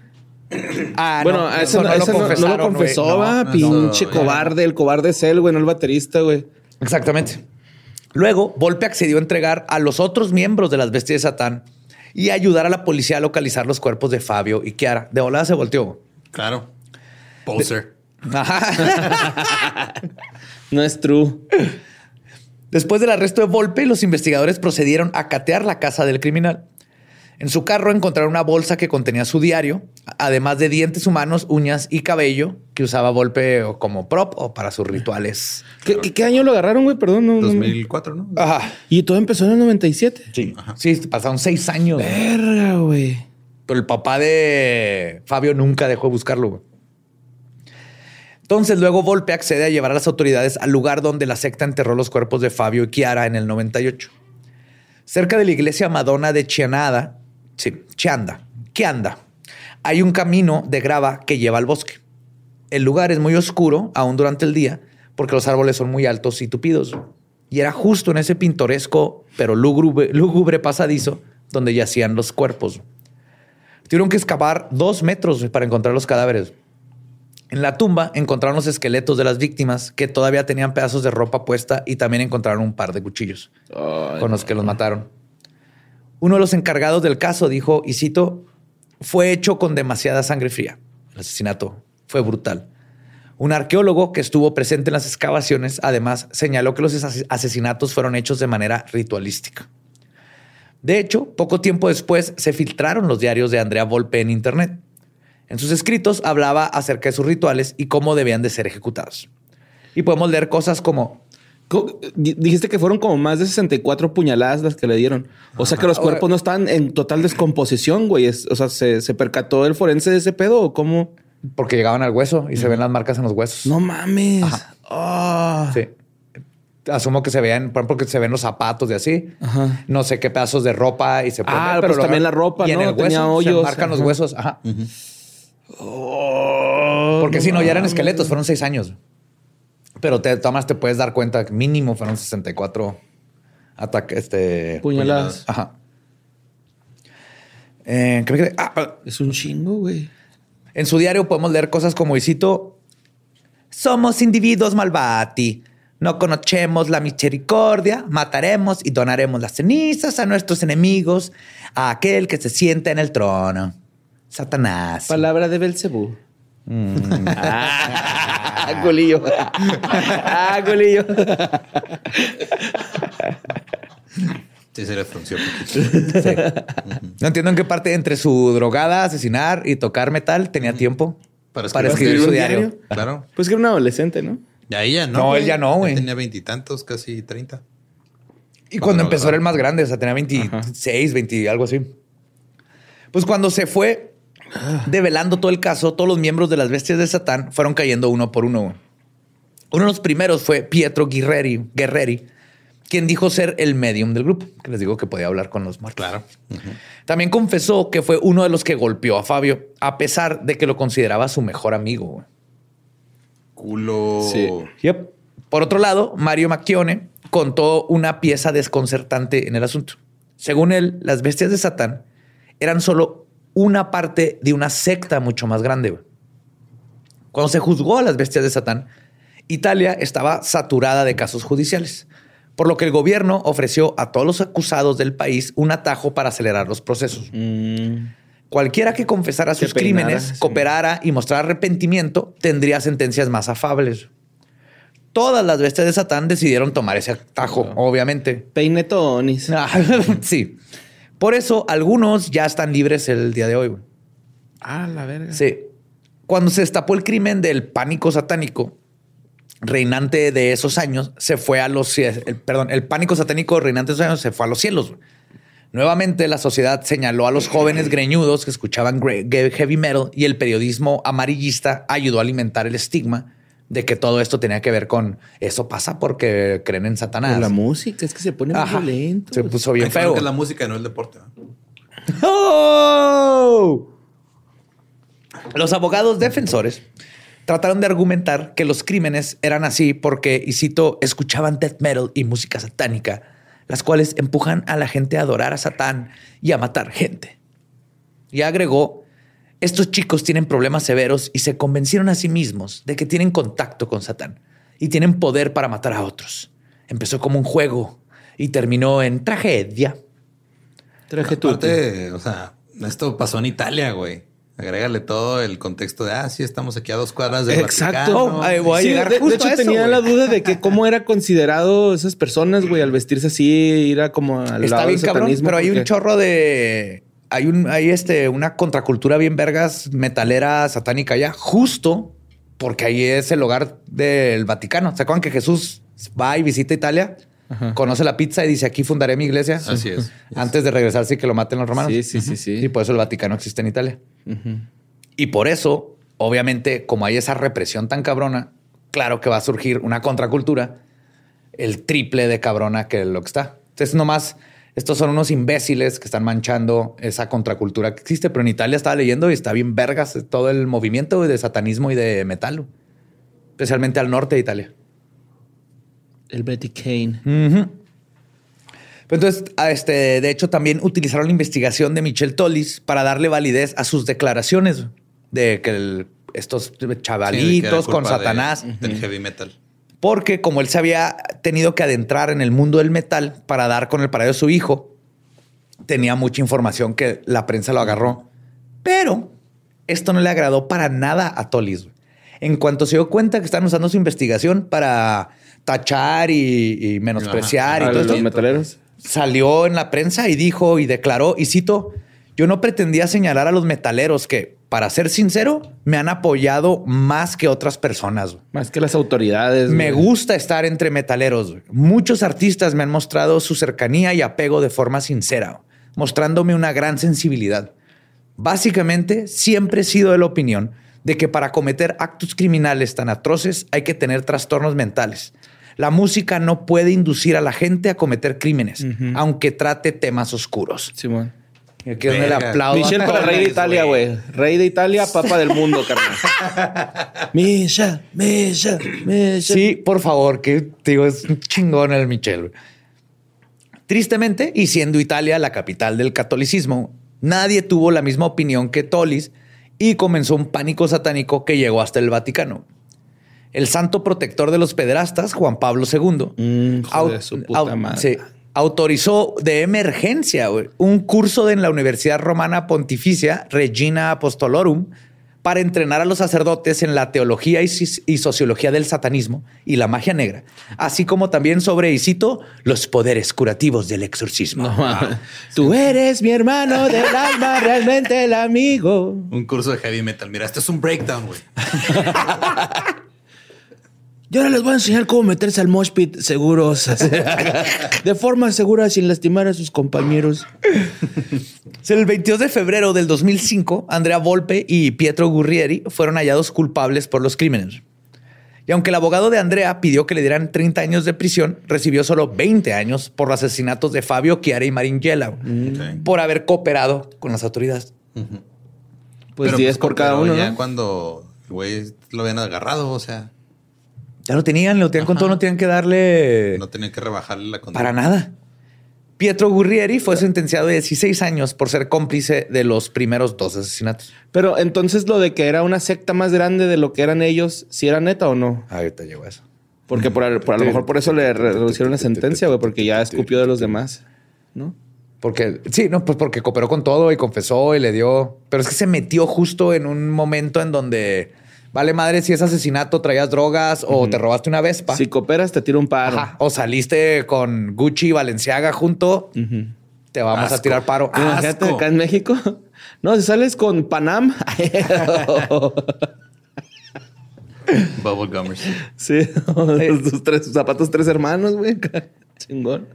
Ah, bueno, no, ese, no, ese no- no lo confesaron, güey. confesó, va, no, pinche no, cobarde, el cobarde es él, güey, no el baterista, güey. Exactamente. Luego, Volpe accedió a entregar a los otros miembros de las bestias de Satán y ayudar a la policía a localizar los cuerpos de Fabio y Kiara. De volada se volteó. Claro. Poser. [laughs] No es true. Después del arresto de Volpe, los investigadores procedieron a catear la casa del criminal. En su carro encontraron una bolsa que contenía su diario, además de dientes humanos, uñas y cabello que usaba Volpe como prop o para sus rituales. ¿Qué, qué- qué año lo agarraron, güey? Perdón. No, no- 2004, ¿no? Ajá. Y todo empezó en el 97. Sí, sí, pasaron seis años. Verga, güey. Pero el papá de Fabio nunca dejó de buscarlo. güey. Entonces luego Volpe accede a llevar a las autoridades al lugar donde la secta enterró los cuerpos de Fabio y Kiara en el 98. Cerca de la iglesia Madonna de Chianada, sí, Chianda, Chianda, hay un camino de grava que lleva al bosque. El lugar es muy oscuro, aún durante el día, porque los árboles son muy altos y tupidos. Y era justo en ese pintoresco, pero lúgubre, lúgubre pasadizo, donde yacían los cuerpos. Tuvieron que excavar dos metros para encontrar los cadáveres. En la tumba encontraron los esqueletos de las víctimas que todavía tenían pedazos de ropa puesta y también encontraron un par de cuchillos con los que los mataron. Uno de los encargados del caso dijo, y cito, fue hecho con demasiada sangre fría. El asesinato fue brutal. Un arqueólogo que estuvo presente en las excavaciones además señaló que los ases- asesinatos fueron hechos de manera ritualística. De hecho, poco tiempo después se filtraron los diarios de Andrea Volpe en Internet. En sus escritos hablaba acerca de sus rituales y cómo debían de ser ejecutados. Y podemos leer cosas como Dijiste que fueron como más de 64 puñaladas las que le dieron. O sea que los cuerpos no están en total descomposición, güey. O sea, ¿se, se percató el forense de ese pedo o cómo? porque llegaban al hueso y se ven las marcas en los huesos. No mames. Ah. Sí. Asumo que se vean, por ejemplo, que se ven los zapatos de así. Ajá. No sé qué pedazos de ropa y se Ah, ver, pues lo- también la ropa, y en ¿no? el Tenía hueso hoyos, se marcan los ajá. huesos. Ajá. Oh, Porque si no, ya eran esqueletos, fueron seis años. Pero te tomas, te puedes dar cuenta que mínimo fueron 64 ataques. Este, Puñaladas. Ajá. Eh, ¿qué me quedé? Ah, ah, Es un chingo, güey. en su diario podemos leer cosas como, y cito, somos individuos malvati. No conocemos la misericordia, mataremos y donaremos las cenizas a nuestros enemigos, a aquel que se sienta en el trono. Satanás. Palabra de Belcebú. Ah, [laughs] culillo. ah, culillo. Sí, se le frunció. No entiendo en qué parte entre su drogada, asesinar y tocar metal tenía tiempo Para para escribir. su ¿Un diario. diario? Claro. Pues que era un adolescente, ¿no? Ya no. No, él ya no, güey. Tenía veintitantos, casi treinta. Y Cuando empezó era el más grande, o sea, tenía 26, 20, algo así. Pues cuando se fue develando todo el caso, todos los miembros de las bestias de Satán fueron cayendo uno por uno. Uno de los primeros fue Pietro Guerreri, Guerreri quien dijo ser el medium del grupo, que les digo que podía hablar con los muertos. Claro. También confesó que fue uno de los que golpeó a Fabio, a pesar de que lo consideraba su mejor amigo. Culo. Sí. Yep. Por otro lado, Mario Macchione contó una pieza desconcertante en el asunto. Según él, las bestias de Satán eran solo una parte de una secta mucho más grande. Cuando se juzgó a las bestias de Satán, Italia estaba saturada de casos judiciales, por lo que el gobierno ofreció a todos los acusados del país un atajo para acelerar los procesos. Cualquiera que confesara sus peinara, crímenes, sí. cooperara y mostrara arrepentimiento, tendría sentencias más afables. Todas las bestias de Satán decidieron tomar ese atajo, obviamente. Peinetonis. [laughs] Sí. Por eso algunos ya están libres el día de hoy. güey. Ah, la verga. Sí. Cuando se destapó el crimen del pánico satánico, reinante de esos años, se fue a los el, perdón, el pánico satánico reinante de esos años se fue a los cielos. güey. Nuevamente la sociedad señaló a los jóvenes greñudos que escuchaban heavy metal y el periodismo amarillista ayudó a alimentar el estigma de que todo esto tenía que ver con eso pasa porque creen en Satanás. Por la música, es que se pone muy violento. Se puso bien Ay, feo. que es la música, no el deporte. ¿no? ¡Oh! Los abogados defensores trataron de argumentar que los crímenes eran así porque, y cito, escuchaban death metal y música satánica, las cuales empujan a la gente a adorar a Satán y a matar gente. Y agregó Estos chicos tienen problemas severos y se convencieron a sí mismos de que tienen contacto con Satán y tienen poder para matar a otros. Empezó como un juego y terminó en tragedia. Aparte, o sea, esto pasó en Italia, güey. Agrégale todo el contexto de, ah, sí, estamos aquí a dos cuadras del Exacto. Vaticano. Oh, ahí voy a Sí, llegar de, de hecho, a eso, tenía güey. la duda de que cómo era considerado esas personas, güey, al vestirse así, ir a como al Está lado bien del cabrón, satanismo, pero hay un chorro de... Hay, un, hay este, una contracultura bien vergas, metalera, satánica allá, justo porque ahí es el hogar del Vaticano. ¿Se acuerdan que Jesús va y visita Italia? Conoce la pizza y dice, aquí fundaré mi iglesia. Así es. Antes de regresarse y que lo maten los romanos. Sí, sí, sí, sí. Y por eso el Vaticano existe en Italia. Y por eso, obviamente, como hay esa represión tan cabrona, claro que va a surgir una contracultura el triple de cabrona que lo que está. Entonces, nomás, estos son unos imbéciles que están manchando esa contracultura que existe, pero en Italia estaba leyendo y está bien vergas todo el movimiento de satanismo y de metal, especialmente al norte de Italia. El Betty Kane. Pero Entonces, este, de hecho, también utilizaron la investigación de Michel Tolis para darle validez a sus declaraciones de que el- estos Sí, de que era chavalitos con culpa de- Satanás, Del heavy metal. Porque como él se había tenido que adentrar en el mundo del metal para dar con el paradero de su hijo, tenía mucha información que la prensa lo agarró. Pero esto no le agradó para nada a Tolis. En cuanto se dio cuenta que están usando su investigación para tachar y, y menospreciar y ¿A todo los esto, metaleros? salió en la prensa y dijo y declaró, y cito, yo no pretendía señalar a los metaleros que, para ser sincero, me han apoyado más que otras personas. güey. Más que las autoridades. Me güey. gusta estar entre metaleros. güey. Muchos artistas me han mostrado su cercanía y apego de forma sincera, mostrándome una gran sensibilidad. Básicamente, siempre he sido de la opinión de que para cometer actos criminales tan atroces hay que tener trastornos mentales. La música no puede inducir a la gente a cometer crímenes, aunque trate temas oscuros. Simón. Y aquí es donde le Verga. aplaudo. Michelle a para rey de Italia, güey. Rey de Italia, papa del mundo, [laughs] carnal. Misha, Misha, Misha. Sí, por favor, que te digo, es un chingón el Michel. güey. Tristemente, y siendo Italia la capital del catolicismo, nadie tuvo la misma opinión que Tolis y comenzó un pánico satánico que llegó hasta el Vaticano. El santo protector de los pederastas, Juan Pablo II, Mm, su puta madre. Autorizó de emergencia güey, un curso en la Universidad Romana Pontificia Regina Apostolorum para entrenar a los sacerdotes en la teología y, sociología del satanismo y la magia negra, así como también sobre, y cito, los poderes curativos del exorcismo. No mames. Tú eres mi hermano del [laughs] alma, realmente el amigo. Un curso de heavy metal. Mira, esto es un breakdown, güey. [laughs] Yo ahora les voy a enseñar cómo meterse al mosh pit seguros. [laughs] De forma segura, sin lastimar a sus compañeros. [laughs] El 22 de febrero del 2005, Andrea Volpe y Pietro Gurrieri fueron hallados culpables por los crímenes. Y aunque el abogado de Andrea pidió que le dieran 30 años de prisión, recibió solo 20 años por los asesinatos de Fabio, Chiara y Maringela, Ok. por haber cooperado con las autoridades. Pues Pero, 10 por cada uno, Ya ¿no? cuando el güey lo habían agarrado, o sea, Ya lo tenían, lo tenían con todo, no tenían que darle no tenían que rebajarle la condena. para nada. Pietro Gurrieri fue sentenciado a 16 años por ser cómplice de los primeros dos asesinatos. Pero entonces lo de que era una secta más grande de lo que eran ellos, ¿si era neta o no? Ahorita llegó eso. Porque por, a- por a lo mejor por eso le re- reducieron la sentencia, güey, porque ya escupió de los demás, ¿no? Porque, sí, no, pues porque cooperó con todo y confesó y le dio. Pero es que se metió justo en un momento en donde vale madre si es asesinato, traías drogas o te robaste una Vespa. Si cooperas, te tiro un paro. Ajá. O saliste con Gucci y Valenciaga junto, te vamos a tirar paro. Imagínate acá en México. [laughs] No, si sales con Panam. [laughs] Bubble Gummers. sí, [laughs] tus tres tus zapatos, tres hermanos, güey. Chingón.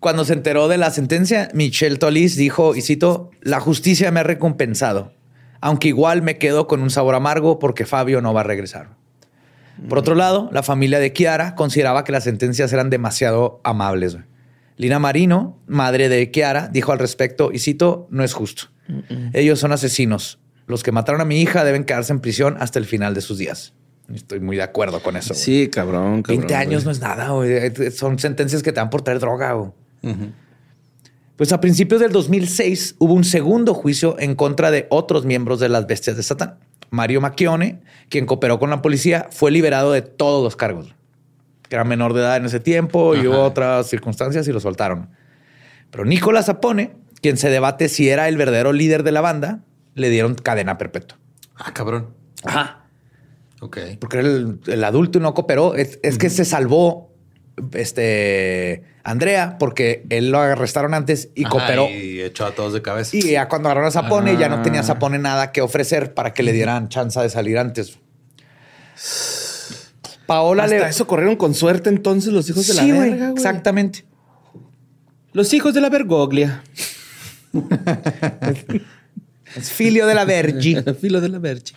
Cuando se enteró de la sentencia, Michelle Tolis dijo, y cito, la justicia me ha recompensado, aunque igual me quedo con un sabor amargo porque Fabio no va a regresar. Por otro lado, la familia de Kiara consideraba que las sentencias eran demasiado amables. Lina Marino, madre de Kiara, dijo al respecto, y cito, no es justo. Ellos son asesinos. Los que mataron a mi hija deben quedarse en prisión hasta el final de sus días. Estoy muy de acuerdo con eso. Sí, cabrón. cabrón 20 años güey. no es nada, güey. Son sentencias que te dan por traer droga. güey. Pues a principios del 2006 hubo un segundo juicio en contra de otros miembros de las bestias de Satán. Mario Macchione, quien cooperó con la policía, fue liberado de todos los cargos. Era menor de edad en ese tiempo y hubo otras circunstancias y lo soltaron. Pero Nicolás Zapone, quien se debate si era el verdadero líder de la banda, le dieron cadena perpetua. Ah, cabrón. Ajá. Ok. Porque el, el adulto no cooperó. Es, es que se salvó este Andrea porque él lo arrestaron antes y Ajá, cooperó. Y echó a todos de cabeza. Y ya cuando agarraron a Zapone, ya no Ah. tenía Zapone nada que ofrecer para que le dieran chance de salir antes. Paola Hasta le. eso corrieron con suerte entonces los hijos de la Sí, güey, verga, güey. Exactamente. Los hijos de la vergoglia. [laughs] Es filio de la Vergi. [laughs] Filo de la verge.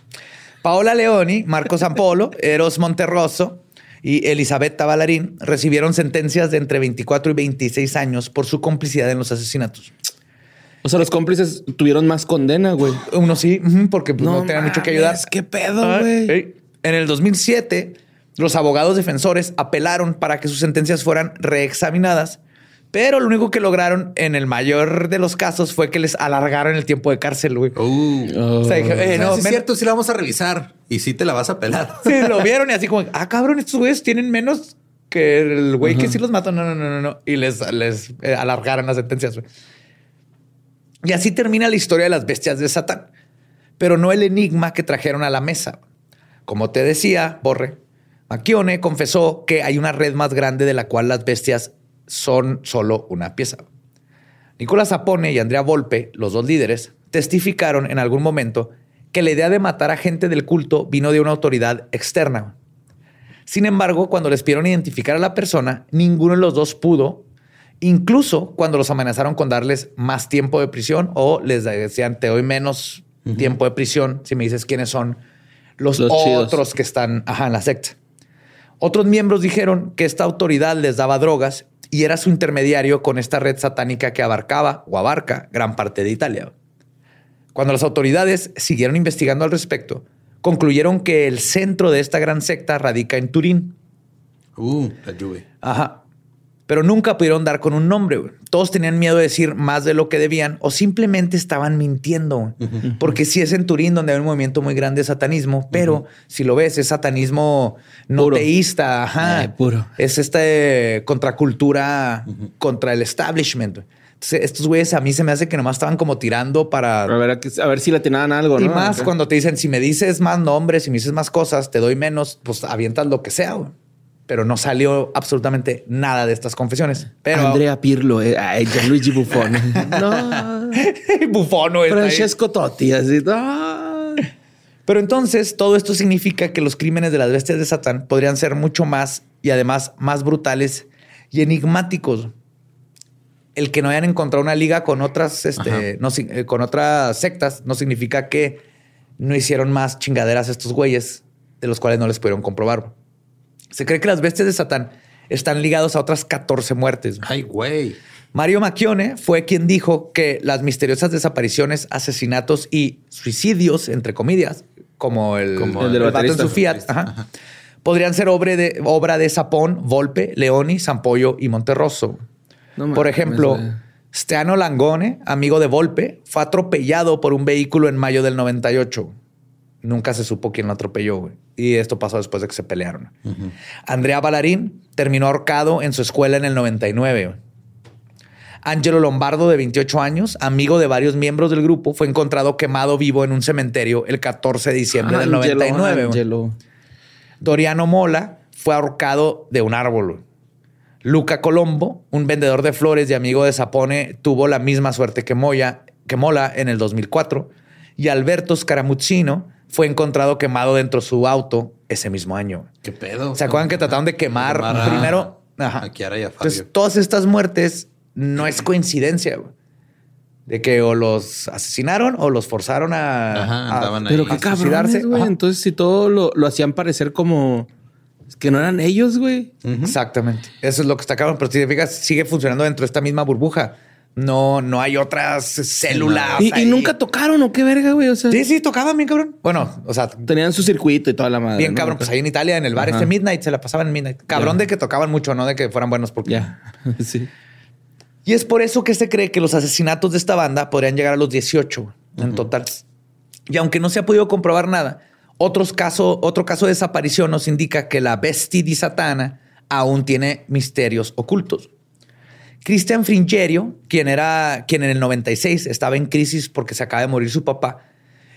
Paola Leoni, Marco Zampolo, [laughs] Eros Monterroso y Elisabetta Ballarín recibieron sentencias de entre 24 y 26 años por su complicidad en los asesinatos. O sea, los cómplices tuvieron más condena, güey. Uno sí, porque pues, no, tenían mucho que ayudar. ¿Qué pedo, Ah, güey? ey. En el 2007, los abogados defensores apelaron para que sus sentencias fueran reexaminadas, pero lo único que lograron en el mayor de los casos fue que les alargaron el tiempo de cárcel, güey. Uh. Oh. O sea, dije, eh, no, sí es cierto, sí la vamos a revisar. Y sí te la vas a pelar. Sí, lo vieron y así como, ah, cabrón, estos güeyes tienen menos que el güey que sí los mató. No, no, no, no, no. Y les, les eh, alargaron las sentencias. güey. Y así termina la historia de las bestias de Satán, pero no el enigma que trajeron a la mesa. Como te decía, Borre, Macchione confesó que hay una red más grande de la cual las bestias son solo una pieza. Nicolás Zapone y Andrea Volpe, los dos líderes, testificaron en algún momento que la idea de matar a gente del culto vino de una autoridad externa. Sin embargo, cuando les pidieron identificar a la persona, ninguno de los dos pudo, incluso cuando los amenazaron con darles más tiempo de prisión o les decían, te doy menos tiempo de prisión si me dices quiénes son los, Los chidos. otros que están ajá, en la secta. Otros miembros dijeron que esta autoridad les daba drogas y era su intermediario con esta red satánica que abarcaba o abarca gran parte de Italia. Cuando las autoridades siguieron investigando al respecto, concluyeron que el centro de esta gran secta radica en Turín. Uh, la lluvia. Ajá. Pero nunca pudieron dar con un nombre. güey. Todos tenían miedo de decir más de lo que debían o simplemente estaban mintiendo. Porque sí es en Turín donde hay un movimiento muy grande de satanismo, pero si lo ves, es satanismo no Puro. teísta. Ajá. Eh, puro. Es esta eh, contracultura contra el establishment. Entonces, estos güeyes a mí se me hace que nomás estaban como tirando para A ver, a, si le tenían algo, y ¿no? más cuando te dicen, si me dices más nombres, si me dices más cosas, te doy menos, pues avientas lo que sea. güey. Pero no salió absolutamente nada de estas confesiones. Pero Andrea Pirlo, eh, ay, Gianluigi Buffon. [laughs] no. [laughs] ahí. Francesco Totti, así. no. Pero entonces todo esto significa que los crímenes de las bestias de Satán podrían ser mucho más y además más brutales y enigmáticos. El que no hayan encontrado una liga con otras, este, no, eh, con otras sectas no significa que no hicieron más chingaderas estos güeyes de los cuales no les pudieron comprobar. Se cree que las bestias de Satán están ligados a otras 14 muertes. Ay, güey. Mario Macchione fue quien dijo que las misteriosas desapariciones, asesinatos y suicidios, entre comillas, como el, Como el del vato en su Fiat, ajá, podrían ser obra de, obra de Sapón, Volpe, Leoni, Sampoyo y Monterroso. No Por ejemplo. Steano Langone, amigo de Volpe, fue atropellado por un vehículo en mayo del 98. Nunca se supo quién lo atropelló. güey. Y esto pasó después de que se pelearon. Andrea Ballarín terminó ahorcado en su escuela en el 99. güey. Angelo Lombardo, de 28 años, amigo de varios miembros del grupo, fue encontrado quemado vivo en un cementerio el 14 de diciembre del Angelo, 99. güey. Angelo. Doriano Mola fue ahorcado de un árbol. Luca Colombo, un vendedor de flores y amigo de Sapone, tuvo la misma suerte que, Moya, que Mola en el 2004. Y Alberto Scaramuzzino fue encontrado quemado dentro de su auto ese mismo año. ¿Qué pedo? ¿Se acuerdan que trataron de quemar Quemar a- primero? Ajá. a Kiara y a Fabio. Entonces, todas estas muertes no es coincidencia, güey. De que o los asesinaron o los forzaron a, Ajá, a- ahí. Pero A qué cabrones, suicidarse. güey. Entonces, si todo lo, lo hacían parecer como que no eran ellos, güey. Exactamente. Eso es lo que está cabrón. Pero si te fijas, sigue funcionando dentro de esta misma burbuja. No, no hay otras células. Y, nunca tocaron, ¿o qué verga, güey? O sea, Sí, sí, tocaban bien cabrón. Bueno, o sea, tenían su circuito y toda la madre. bien ¿no? cabrón. Pues ahí en Italia, en el bar Ajá. este Midnight, se la pasaban en Midnight. Cabrón de que tocaban mucho, no de que fueran buenos porque... Ya, [laughs] sí. Y es por eso que se cree que los asesinatos de esta banda podrían llegar a los 18 en total. Y aunque no se ha podido comprobar nada, otros caso, otro caso de desaparición nos indica que la Besti di Satana aún tiene misterios ocultos. Christian Fringerio, quien era quien en el 96 estaba en crisis porque se acaba de morir su papá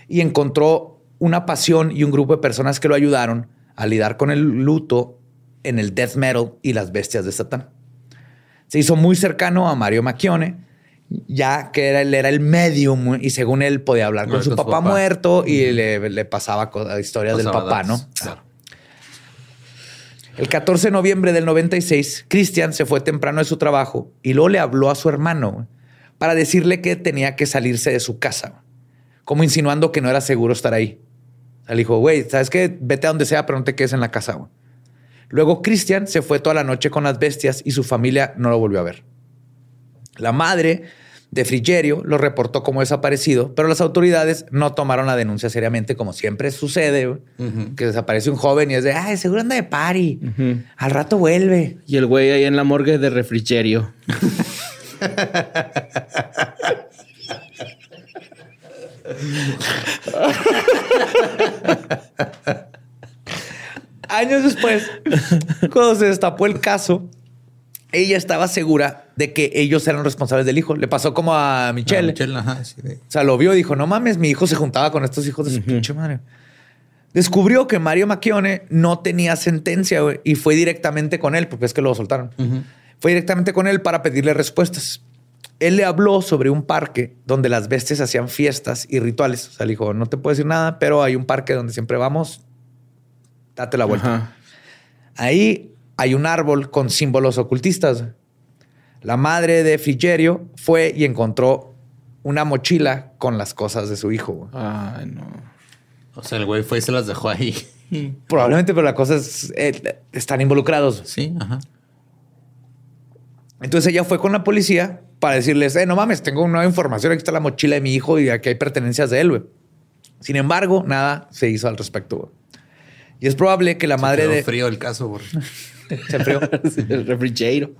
y encontró una pasión y un grupo de personas que lo ayudaron a lidiar con el luto en el death metal y las bestias de Satán. Se hizo muy cercano a Mario Macchione, ya que era, él era el medium y según él podía hablar con su con su papá, muerto y le, le pasaba historias del papá, ¿no? Claro. El 14 de noviembre del 96, Christian se fue temprano de su trabajo y luego le habló a su hermano para decirle que tenía que salirse de su casa, como insinuando que no era seguro estar ahí. Le dijo, güey, ¿sabes qué? Vete a donde sea, pero no te quedes en la casa. güey". Luego Christian se fue toda la noche con las bestias y su familia no lo volvió a ver. La madre de Frigerio lo reportó como desaparecido, pero las autoridades no tomaron la denuncia seriamente, como siempre sucede, que desaparece un joven y es de, ay, seguro anda de party, al rato vuelve. Y el güey ahí en la morgue de refrigerio. [laughs] Años después, cuando se destapó el caso, ella estaba segura de que ellos eran responsables del hijo. Le pasó como a Michelle. Michelle, ajá, sí, de- O sea, lo vio y dijo, no mames, mi hijo se juntaba con estos hijos de su pinche madre. Descubrió que Mario Macchione no tenía sentencia y fue directamente con él, porque es que lo soltaron. Fue directamente con él para pedirle respuestas. Él le habló sobre un parque donde las bestias hacían fiestas y rituales. O sea, le dijo, no te puedo decir nada, pero hay un parque donde siempre vamos. Date la vuelta. Ahí hay un árbol con símbolos ocultistas. La madre de Frigerio fue y encontró una mochila con las cosas de su hijo. Ay, no. O sea, el güey fue y se las dejó ahí. [laughs] Probablemente, pero la cosa es, eh, están involucrados. Sí, ajá. Entonces ella fue con la policía para decirles, eh, no mames, tengo nueva información, aquí está la mochila de mi hijo y aquí hay pertenencias de él, güey. Sin embargo, nada se hizo al respecto, güey. Y es probable que la madre Quedó de... frío el caso. por- [laughs] Se enfrió. [laughs] El refrigerio.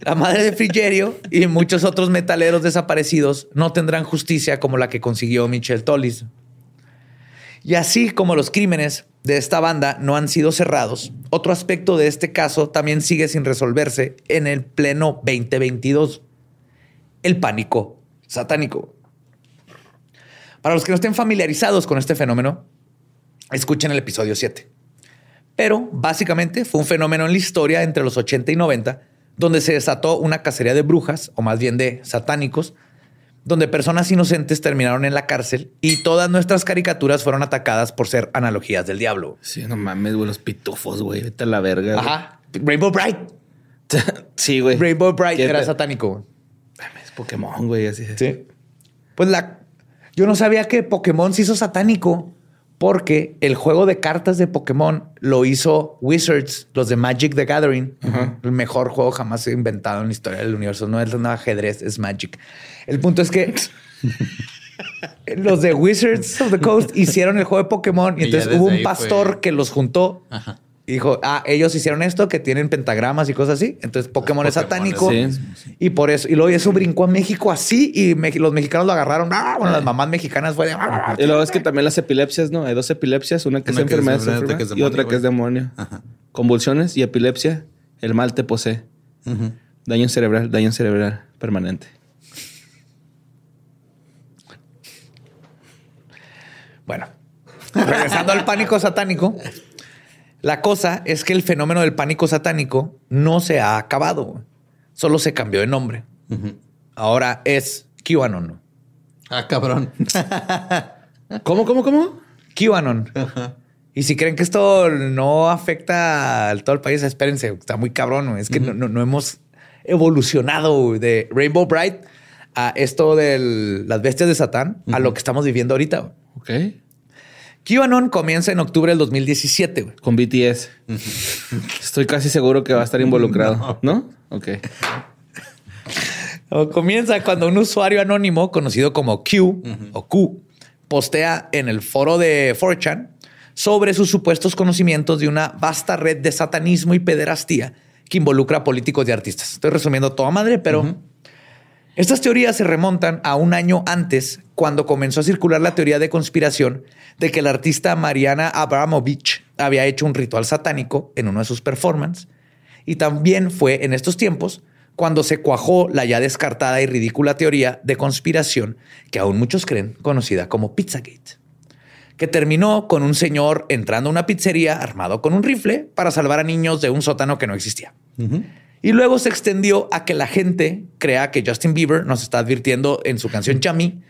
La madre de Frigerio y muchos otros metaleros desaparecidos no tendrán justicia como la que consiguió Michelle Tollis. Y así como los crímenes de esta banda no han sido cerrados, otro aspecto de este caso también sigue sin resolverse en el pleno 2022. El pánico satánico. Para los que no estén familiarizados con este fenómeno, escuchen el episodio 7. Pero básicamente fue un fenómeno en la historia entre los 80 y 90, donde se desató una cacería de brujas, o más bien de satánicos, donde personas inocentes terminaron en la cárcel y todas nuestras caricaturas fueron atacadas por ser analogías del diablo. Sí, no mames, güey, los pitufos, güey. Vete a la verga. güey. Ajá. Rainbow Bright. [laughs] sí, güey. Rainbow Bright ¿Qué era satánico. Es Pokémon, güey, así. Sí. Pues la. Yo no sabía que Pokémon se hizo satánico porque el juego de cartas de Pokémon lo hizo Wizards, los de Magic the Gathering, el mejor juego jamás inventado en la historia del universo. No es nada ajedrez, es Magic. El punto es que [laughs] los de Wizards of the Coast hicieron el juego de Pokémon y entonces hubo un pastor fue- que los juntó. Ajá. Y dijo, ah, ellos hicieron esto, que tienen pentagramas y cosas así. Entonces Pokémon es satánico. sí. Y por eso, y luego eso brincó a México así y me- los mexicanos lo agarraron. Ah, bueno, las mamás mexicanas fue de... "Ah". Y luego es que también las epilepsias, ¿no? Hay dos epilepsias, una que Una es que es enfermedad, enfermedad, enfermedad, otra que es y otra que es demonio. Ajá. Convulsiones y epilepsia, el mal te posee. Daño cerebral, daño cerebral permanente. Bueno, regresando al pánico satánico, la cosa es que el fenómeno del pánico satánico no se ha acabado. Solo se cambió de nombre. Ahora es QAnon. Ah, cabrón. [laughs] ¿Cómo, cómo, cómo? QAnon. Y si creen que esto no afecta a todo el país, espérense, está muy cabrón. Es que no, no- no hemos evolucionado de Rainbow Bright a esto de las bestias de Satán a lo que estamos viviendo ahorita. Ok. QAnon comienza en octubre del 2017. güey. Con BTS. Estoy casi seguro que va a estar involucrado. ¿No? Ok. O Comienza cuando un usuario anónimo conocido como Q o Q postea en el foro de 4chan sobre sus supuestos conocimientos de una vasta red de satanismo y pederastía que involucra a políticos y artistas. Estoy resumiendo toda madre, pero Estas teorías se remontan a un año antes, cuando comenzó a circular la teoría de conspiración de que el artista Mariana Abramovich había hecho un ritual satánico en uno de sus performances. Y también fue en estos tiempos cuando se cuajó la ya descartada y ridícula teoría de conspiración que aún muchos creen conocida como Pizzagate, que terminó con un señor entrando a una pizzería armado con un rifle para salvar a niños de un sótano que no existía. Y luego se extendió a que la gente crea que Justin Bieber nos está advirtiendo en su canción Chami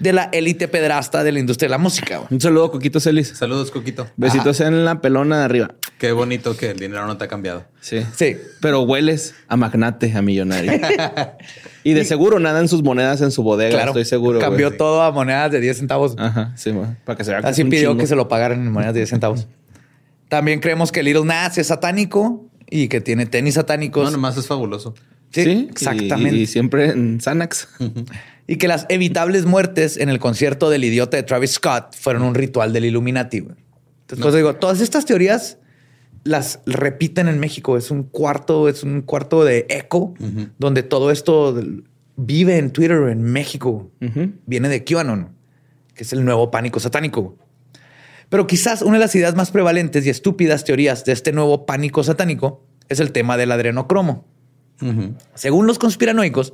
de la élite pedrasta de la industria de la música. Un saludo, Coquito Celis. Saludos, Coquito. Besitos en la pelona de arriba. Qué bonito que el dinero no te ha cambiado. Sí. Sí. Pero hueles a magnate, a millonario. [laughs] y de seguro nadan sus monedas en su bodega, Claro. estoy seguro. Cambió güey. todo a monedas de 10 centavos. Ajá, sí. Para que se vea Así pidió chingo. que se lo pagaran en monedas de 10 centavos. [laughs] También creemos que Little Nas es satánico y que tiene tenis satánicos. No, nomás es fabuloso. Sí, Sí, exactamente. Y, Y, y siempre en Xanax. que las evitables muertes en el concierto del idiota de Travis Scott fueron un ritual del Illuminati. Entonces, pues, digo, todas estas teorías las repiten en México. Es un cuarto, es un cuarto de eco donde todo esto vive en Twitter en México. Viene de QAnon, que es el nuevo pánico satánico. Pero quizás una de las ideas más prevalentes y estúpidas teorías de este nuevo pánico satánico es el tema del adrenocromo. Según los conspiranoicos,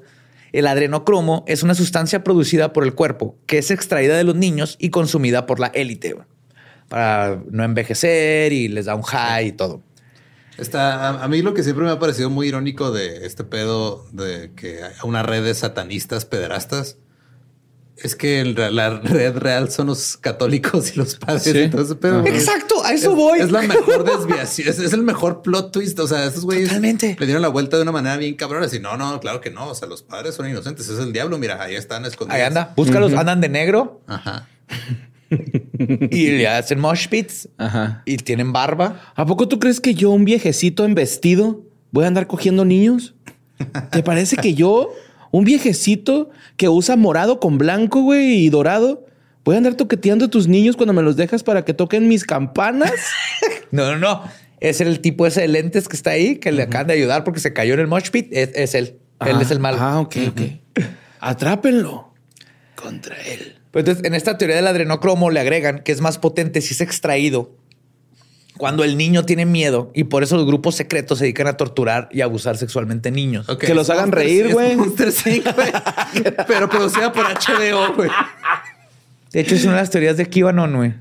el adrenocromo es una sustancia producida por el cuerpo que es extraída de los niños y consumida por la élite para no envejecer y les da un high y todo. Está, a, a mí lo que siempre me ha parecido muy irónico de este pedo de que hay una red de satanistas pederastas es que la red real son los católicos y los padres Sí. y. Ajá. güey. Exacto, a eso Es- voy. Es la mejor [laughs] desviación, es, es el mejor plot twist. O sea, estos güeyes Totalmente. le dieron la vuelta de una manera bien cabrona. Así, no, no, claro que no. O sea, los padres son inocentes. Es el diablo. Mira, ahí están escondidos. Ahí anda, búscalos, andan de negro Ajá. [laughs] y le hacen mosh pits Ajá. y tienen barba. ¿A poco tú crees que yo, un viejecito en vestido, voy a andar cogiendo niños? ¿Te parece que yo, un viejecito que usa morado con blanco, güey, y dorado, voy a andar toqueteando a tus niños cuando me los dejas para que toquen mis campanas? [laughs] No, no, no. Es el tipo ese de lentes que está ahí, que le acaban de ayudar porque se cayó en el mosh pit. Es, es él. él Ah, es el malo. Ah, ok, ok. Atrápenlo contra él. Pues entonces, en esta teoría del adrenocromo le agregan que es más potente si es extraído cuando el niño tiene miedo y por eso los grupos secretos se dedican a torturar y abusar sexualmente niños. Que los hagan Monster- reír, güey. Monster Inc, güey. [laughs] Pero producida por HBO, güey. De hecho, es una de las teorías de QAnon, güey.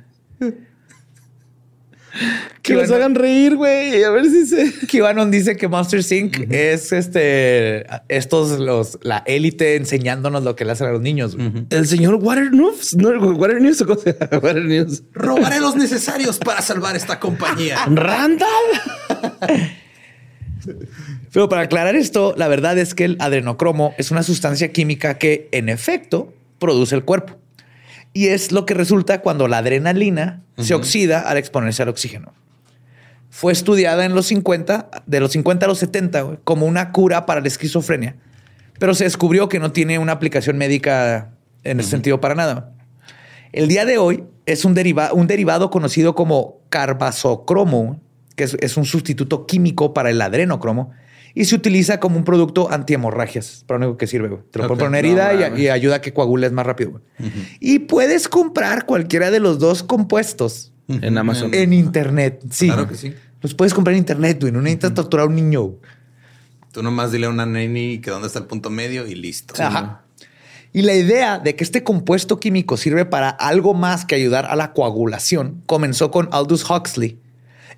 Que los bueno. hagan reír, güey. A ver si se. QAnon dice que Monster Inc. es este estos los la élite enseñándonos lo que le hacen a los niños. El señor Water News. No, Water News. ¿o. [laughs] Water News. Robaré los necesarios para salvar esta compañía. [laughs] Randall. Pero para aclarar esto, la verdad es que el adrenocromo es una sustancia química que en efecto produce el cuerpo. Y es lo que resulta cuando la adrenalina se oxida al exponerse al oxígeno. Fue estudiada en los 50, de los 50 a los 70, güey, como una cura para la esquizofrenia. Pero se descubrió que no tiene una aplicación médica en ese sentido para nada. El día de hoy es un, deriva- un derivado conocido como carbazocromo, que es, es un sustituto químico para el adrenocromo y se utiliza como un producto antihemorragias. Para lo único que sirve, güey. Te lo Ok. pones una No herida y- ayuda a que coagules más rápido. Y puedes comprar cualquiera de los dos compuestos En Amazon. en internet. Sí. Claro que sí. Los puedes comprar en internet, güey. No necesitas torturar a un niño. Tú nomás dile a una neni que dónde está el punto medio y listo. Ajá. Y la idea de que este compuesto químico sirve para algo más que ayudar a la coagulación comenzó con Aldous Huxley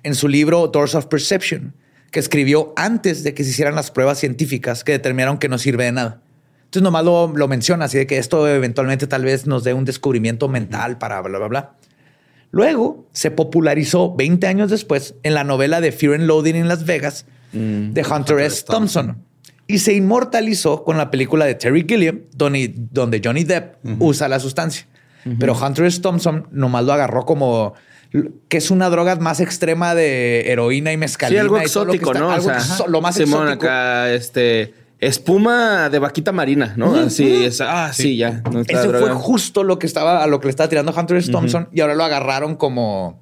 en su libro Doors of Perception, que escribió antes de que se hicieran las pruebas científicas que determinaron que no sirve de nada. Entonces nomás lo, lo menciona, así de que esto eventualmente tal vez nos dé un descubrimiento mental para bla, bla, bla. Luego se popularizó 20 años después en la novela de Fear and Loathing en Las Vegas de Hunter S. Thompson y se inmortalizó con la película de Terry Gilliam, donde, donde Johnny Depp usa la sustancia. Pero Hunter S. Thompson nomás lo agarró como que es una droga más extrema de heroína y Sí, mezcalina. algo y todo lo que exótico, está- ¿no? algo o sea, exo- lo más Simón exótico. acá, este, espuma de vaquita marina, ¿no? Así es. Ah, sí, ya. No Eso fue justo lo que estaba a lo que le estaba tirando Hunter S. Thompson y ahora lo agarraron como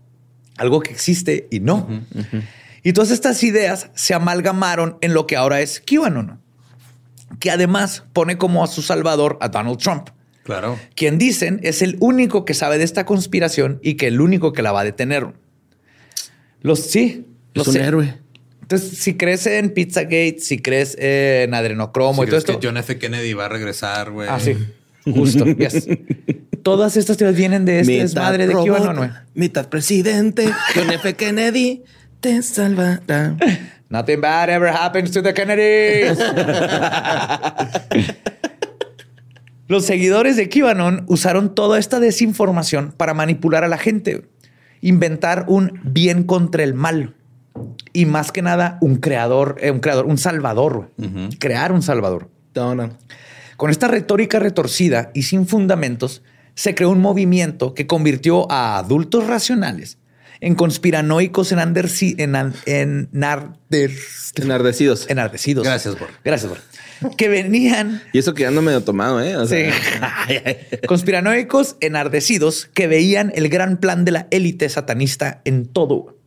algo que existe y no. Y todas estas ideas se amalgamaron en lo que ahora es QAnon. que además pone como a su salvador a Donald Trump, Claro. quien dicen es el único que sabe de esta conspiración y que el único que la va a detener. Los sí, Es los un héroe. Entonces, si crees en Pizzagate, si crees en adrenocromo Si y todo crees que esto. John F. Kennedy va a regresar, güey. Ah, sí. Justo. yes. [laughs] Todas estas teorías vienen de este desmadre de QAnon, güey. Mitad presidente. John F. Kennedy te salvará. [laughs] Nothing bad ever happens to the Kennedys. [laughs] Los seguidores de QAnon usaron toda esta desinformación para manipular a la gente, inventar un bien contra el mal y más que nada un creador, eh, un creador, un salvador, crear un salvador. Donald. Con esta retórica retorcida y sin fundamentos, se creó un movimiento que convirtió a adultos racionales en conspiranoicos enanderci- enan- enarder- Enardecidos. enardecidos. Gracias, Bor. Gracias, Bor. Que venían Y eso que ando medio tomado, ¿eh? O Sí. [laughs] sea, conspiranoicos enardecidos que veían el gran plan de la élite satanista en todo.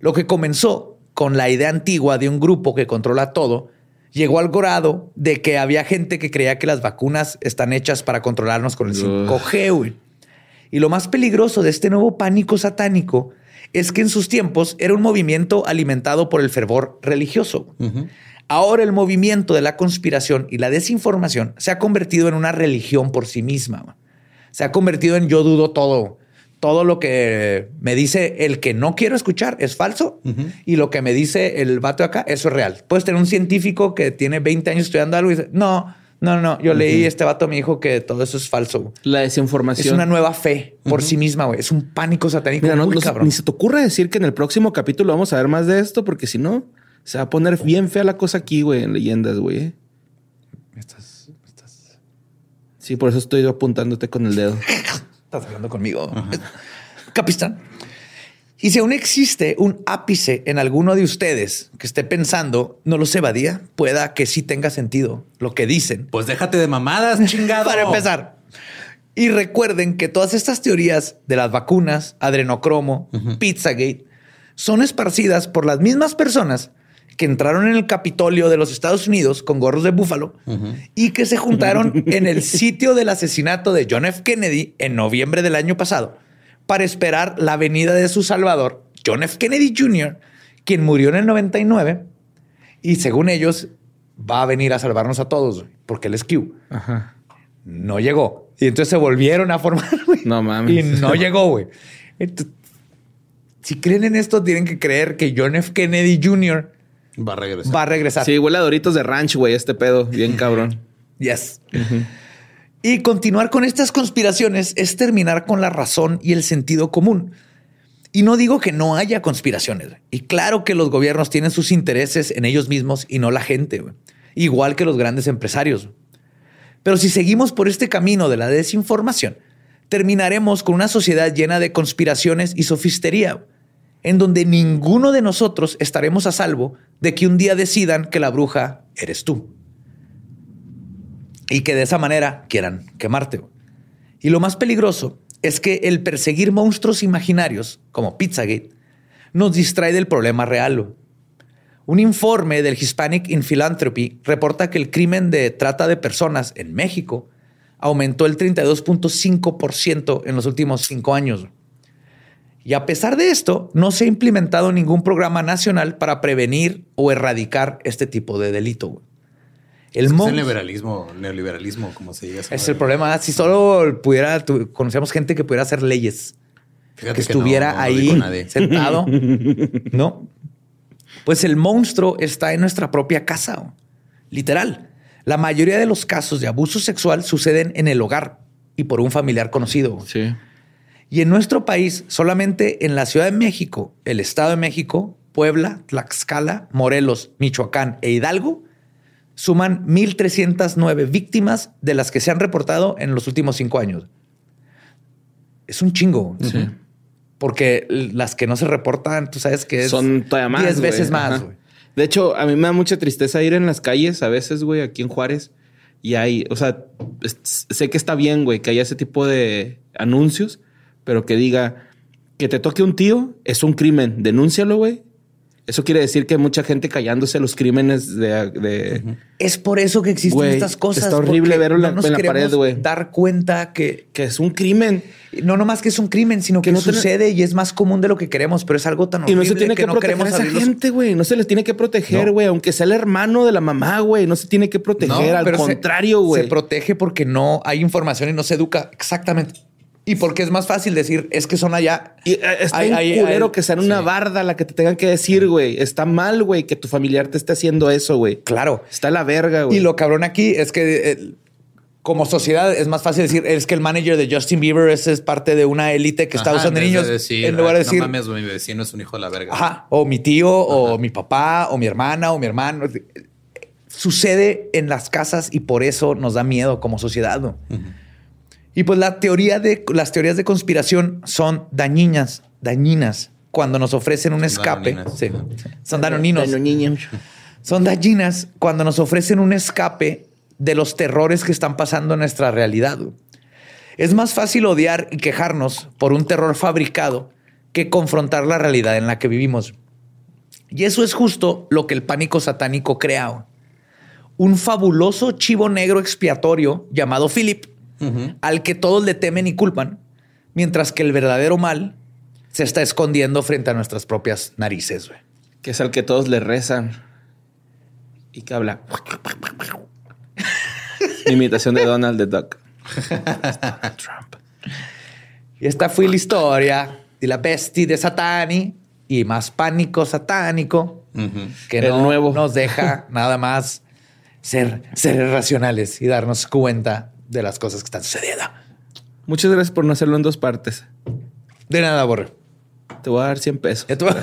Lo que comenzó con la idea antigua de un grupo que controla todo, llegó al grado de que había gente que creía que las vacunas están hechas para controlarnos con el 5G. güey. Y lo más peligroso de este nuevo pánico satánico es que en sus tiempos era un movimiento alimentado por el fervor religioso. Ahora el movimiento de la conspiración y la desinformación se ha convertido en una religión por sí misma. Se ha convertido en yo dudo todo. Todo lo que me dice el que no quiero escuchar es falso y lo que me dice el vato de acá, eso es real. Puedes tener un científico que tiene 20 años estudiando algo y dice, no, no, no, yo leí, este vato me dijo que todo eso es falso. güey". La desinformación. Es una nueva fe por sí misma, güey. Es un pánico satánico Mira, no, muy no cabrón. ni se te ocurra decir que en el próximo capítulo vamos a ver más de esto, porque si no, se va a poner bien fea la cosa aquí, güey, en leyendas, güey. ¿eh? Sí, por eso estoy apuntándote con el dedo. [laughs] Estás hablando conmigo. [laughs] Capistán. Y si aún existe un ápice en alguno de ustedes que esté pensando, no lo sé, Badía, pueda que sí tenga sentido lo que dicen. Pues déjate de mamadas, [laughs] chingado. Para empezar. Y recuerden que todas estas teorías de las vacunas, adrenocromo, Pizzagate, son esparcidas por las mismas personas que entraron en el Capitolio de los Estados Unidos con gorros de búfalo y que se juntaron [laughs] en el sitio del asesinato de John F. Kennedy en noviembre del año pasado para esperar la venida de su salvador, John F. Kennedy Jr., quien murió en el 99 y según ellos va a venir a salvarnos a todos porque él es Q Ajá. no llegó. Y entonces se volvieron a formar. [laughs] No mames. Y no llegó, güey. Si creen en esto, tienen que creer que John F. Kennedy Jr. Va a regresar. va a regresar. Sí, huele a Doritos de ranch, güey, este pedo. Bien [laughs] cabrón. Yes. Y continuar con estas conspiraciones es terminar con la razón y el sentido común. Y no digo que no haya conspiraciones. Y claro que los gobiernos tienen sus intereses en ellos mismos y no la gente. güey. Igual que los grandes empresarios. Pero si seguimos por este camino de la desinformación, terminaremos con una sociedad llena de conspiraciones y sofistería, en donde ninguno de nosotros estaremos a salvo de que un día decidan que la bruja eres tú y que de esa manera quieran quemarte. Y lo más peligroso es que el perseguir monstruos imaginarios, como Pizzagate, nos distrae del problema real. Un informe del Hispanic in Philanthropy reporta que el crimen de trata de personas en México aumentó el 32.5% en los últimos cinco años. Y a pesar de esto, no se ha implementado ningún programa nacional para prevenir o erradicar este tipo de delito. güey. El Es, el liberalismo, neoliberalismo, como se diga. es el problema. Si solo pudiera, tu- conocíamos gente que pudiera hacer leyes, Fíjate que estuviera no ahí sentado, [laughs] ¿no? Pues el monstruo está en nuestra propia casa, literal. La mayoría de los casos de abuso sexual suceden en el hogar y por un familiar conocido. Sí. Y en nuestro país, solamente en la Ciudad de México, el Estado de México, Puebla, Tlaxcala, Morelos, Michoacán e Hidalgo, suman 1.309 víctimas de las que se han reportado en los últimos cinco años. Es un chingo. Sí. Porque las que no se reportan, tú sabes que es Son todavía más. 10 güey. veces más. De hecho, a mí me da mucha tristeza ir en las calles a veces, güey, aquí en Juárez. Y hay, o sea, sé que está bien, güey, que haya ese tipo de anuncios, pero que diga que te toque un tío es un crimen. Denúncialo, güey. Eso quiere decir que hay mucha gente callándose los crímenes de... de- Es por eso que existen estas cosas. está horrible verlo en la- no nos en la queremos pared, güey. Dar cuenta que que es un crimen. no nomás que es un crimen, sino que, Que no tiene- sucede y es más común de lo que queremos, pero es algo tan Y horrible no se tiene que, no proteger queremos a esa gente, güey. No se les tiene que proteger, No. güey. Aunque sea el hermano de la mamá, güey. No se tiene que proteger. Al se- contrario, Se, güey. protege porque no hay información y no se educa exactamente. Y porque es más fácil decir, es que son allá. Y eh, está bien hay- culero que sea en una sí. barda la que te tengan que decir, güey. Está mal, güey, que tu familiar te esté haciendo eso, güey. Claro. Está la verga, güey. Y lo cabrón aquí es que eh, como sociedad es más fácil decir, es que el manager de Justin Bieber es, es parte de una élite que está Ajá, usando niños. de decir, en lugar de decir, no mames, mi vecino es un hijo de la verga. Ajá. O mi tío, o mi papá, o mi hermana, o mi hermano. Sucede en las casas y por eso nos da miedo como sociedad. ¿no? Y pues la teoría de las teorías de conspiración son dañinas, dañinas cuando nos ofrecen un Son escape. Sí. Son danoninos. Son dañinas cuando nos ofrecen un escape de los terrores que están pasando en nuestra realidad. Es más fácil odiar y quejarnos por un terror fabricado que confrontar la realidad en la que vivimos. Y eso es justo lo que el pánico satánico crea. Un fabuloso chivo negro expiatorio llamado Philip, al que todos le temen y culpan, mientras que el verdadero mal se está escondiendo frente a nuestras propias narices. güey. Que es al que todos le rezan. Y que habla. Mi imitación de Donald the Duck. Trump. Y esta fue la historia de la bestia de Satani y más pánico satánico que El no nuevo. nos deja nada más ser seres racionales y darnos cuenta de las cosas que están sucediendo. Muchas gracias por no hacerlo en dos partes. De nada, Borre. Te voy a dar 100 pesos. Ya tú- [laughs]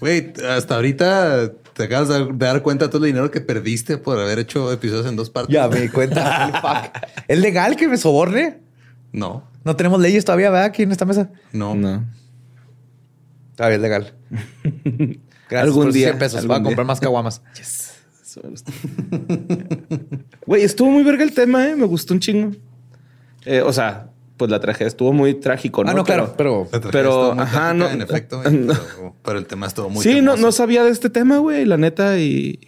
Güey, hasta ahorita te acabas de dar cuenta de todo el dinero que perdiste por haber hecho episodios en dos partes. ya me di cuenta. [laughs] ¿Es legal que me soborne? No, No tenemos leyes todavía, ¿verdad? Aquí en esta mesa. no. No. Todavía es legal. [laughs] Gracias Algún por día, 100 pesos. Voy a comprar más caguamas. [laughs] Eso me gusta. [laughs] Güey, estuvo muy verga el tema, ¿eh? Me gustó un chingo. Eh, o sea, pues la tragedia estuvo muy trágico, ¿no? Ah, no, claro, pero... Pero, ajá, trágica, no- En efecto, güey, [laughs] no. pero, pero el tema estuvo muy sí, no, temoso. no sabía de este tema, güey, la neta, y,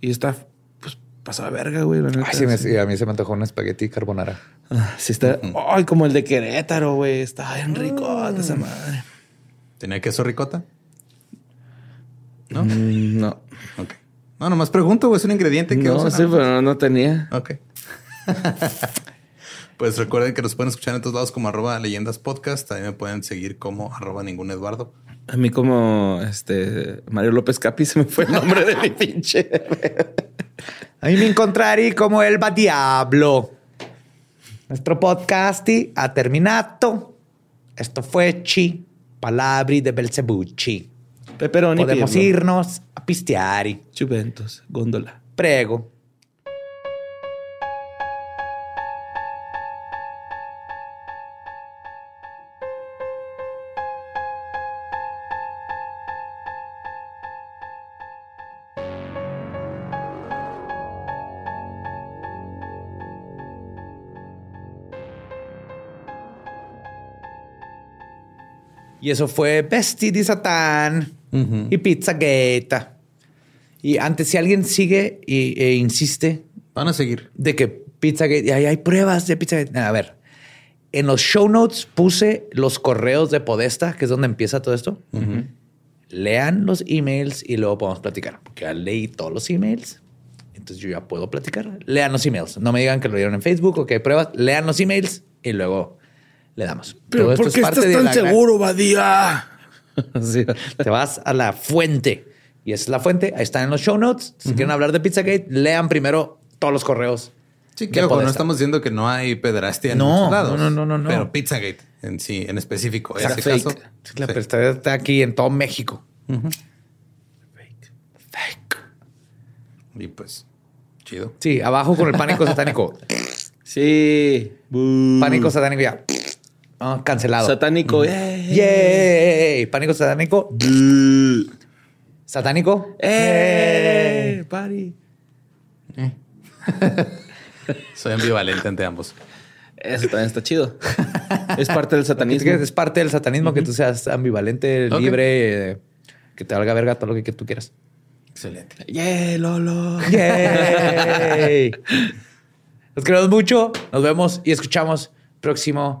y está, pues, pasada verga, güey, la neta. Ay, sí, me- sí. a mí se me antojó un espagueti carbonara. Ah, sí está, ay, como el de Querétaro, güey, está bien rico esa madre. ¿Tenía queso ricota? ¿No? no. Ok. No, nomás pregunto, güey. Es un ingrediente que No, usan sí, ambos. pero no, no tenía. Ok. [laughs] pues recuerden que nos pueden escuchar en todos lados como arroba leyendas podcast. También me pueden seguir como arroba ningún Eduardo. A mí como, este, Mario López Capi se me fue el nombre de mi pinche. [laughs] A mí me encontraré como el Diablo. Nuestro podcast ha terminado. Esto fue Chi, Palabri de Belzebucci. Pepperoni. Podemos Pirlo. irnos a pisteari. Juventus, góndola. Prego. Y eso fue Besti di Satán y Pizzagate. Y antes, si alguien sigue y, e insiste Van a seguir. de que Pizzagate, y ahí hay pruebas de Pizzagate. A ver, en los show notes puse los correos de Podesta, que es donde empieza todo esto. Lean los emails y luego podemos platicar. Porque ya leí todos los emails. Entonces yo ya puedo platicar. Lean los emails. No me digan que lo dieron en Facebook o que hay pruebas. Lean los emails y luego le damos. Todo esto es parte de la gran- Badía? [laughs] sí. te vas a la fuente. Y esa es la fuente. Ahí están en los show notes. Si quieren hablar de Pizzagate, lean primero todos los correos. Sí, que ojo, no estamos diciendo que no hay pederastia en No, muchos lados. no, no, no, no. Pero Pizzagate en sí, en específico. Sea, ese fake. caso. La sí. está aquí en todo México. Fake. Fake. Y pues, chido. Sí, abajo con el pánico satánico. [laughs] Sí. Pánico satánico ya. Ah, cancelado. Satánico. ¡Eh! Yay. Pánico satánico. Satánico. ¡Eh! Party. [laughs] Soy ambivalente ante ambos. Eso también está chido. es parte del satanismo. Que es parte del satanismo que tú seas ambivalente, libre, eh, que te valga verga todo lo que, que tú quieras. Excelente. Yeah, Lolo. ¡Yay! [laughs] Los queremos mucho. Nos vemos y escuchamos próximo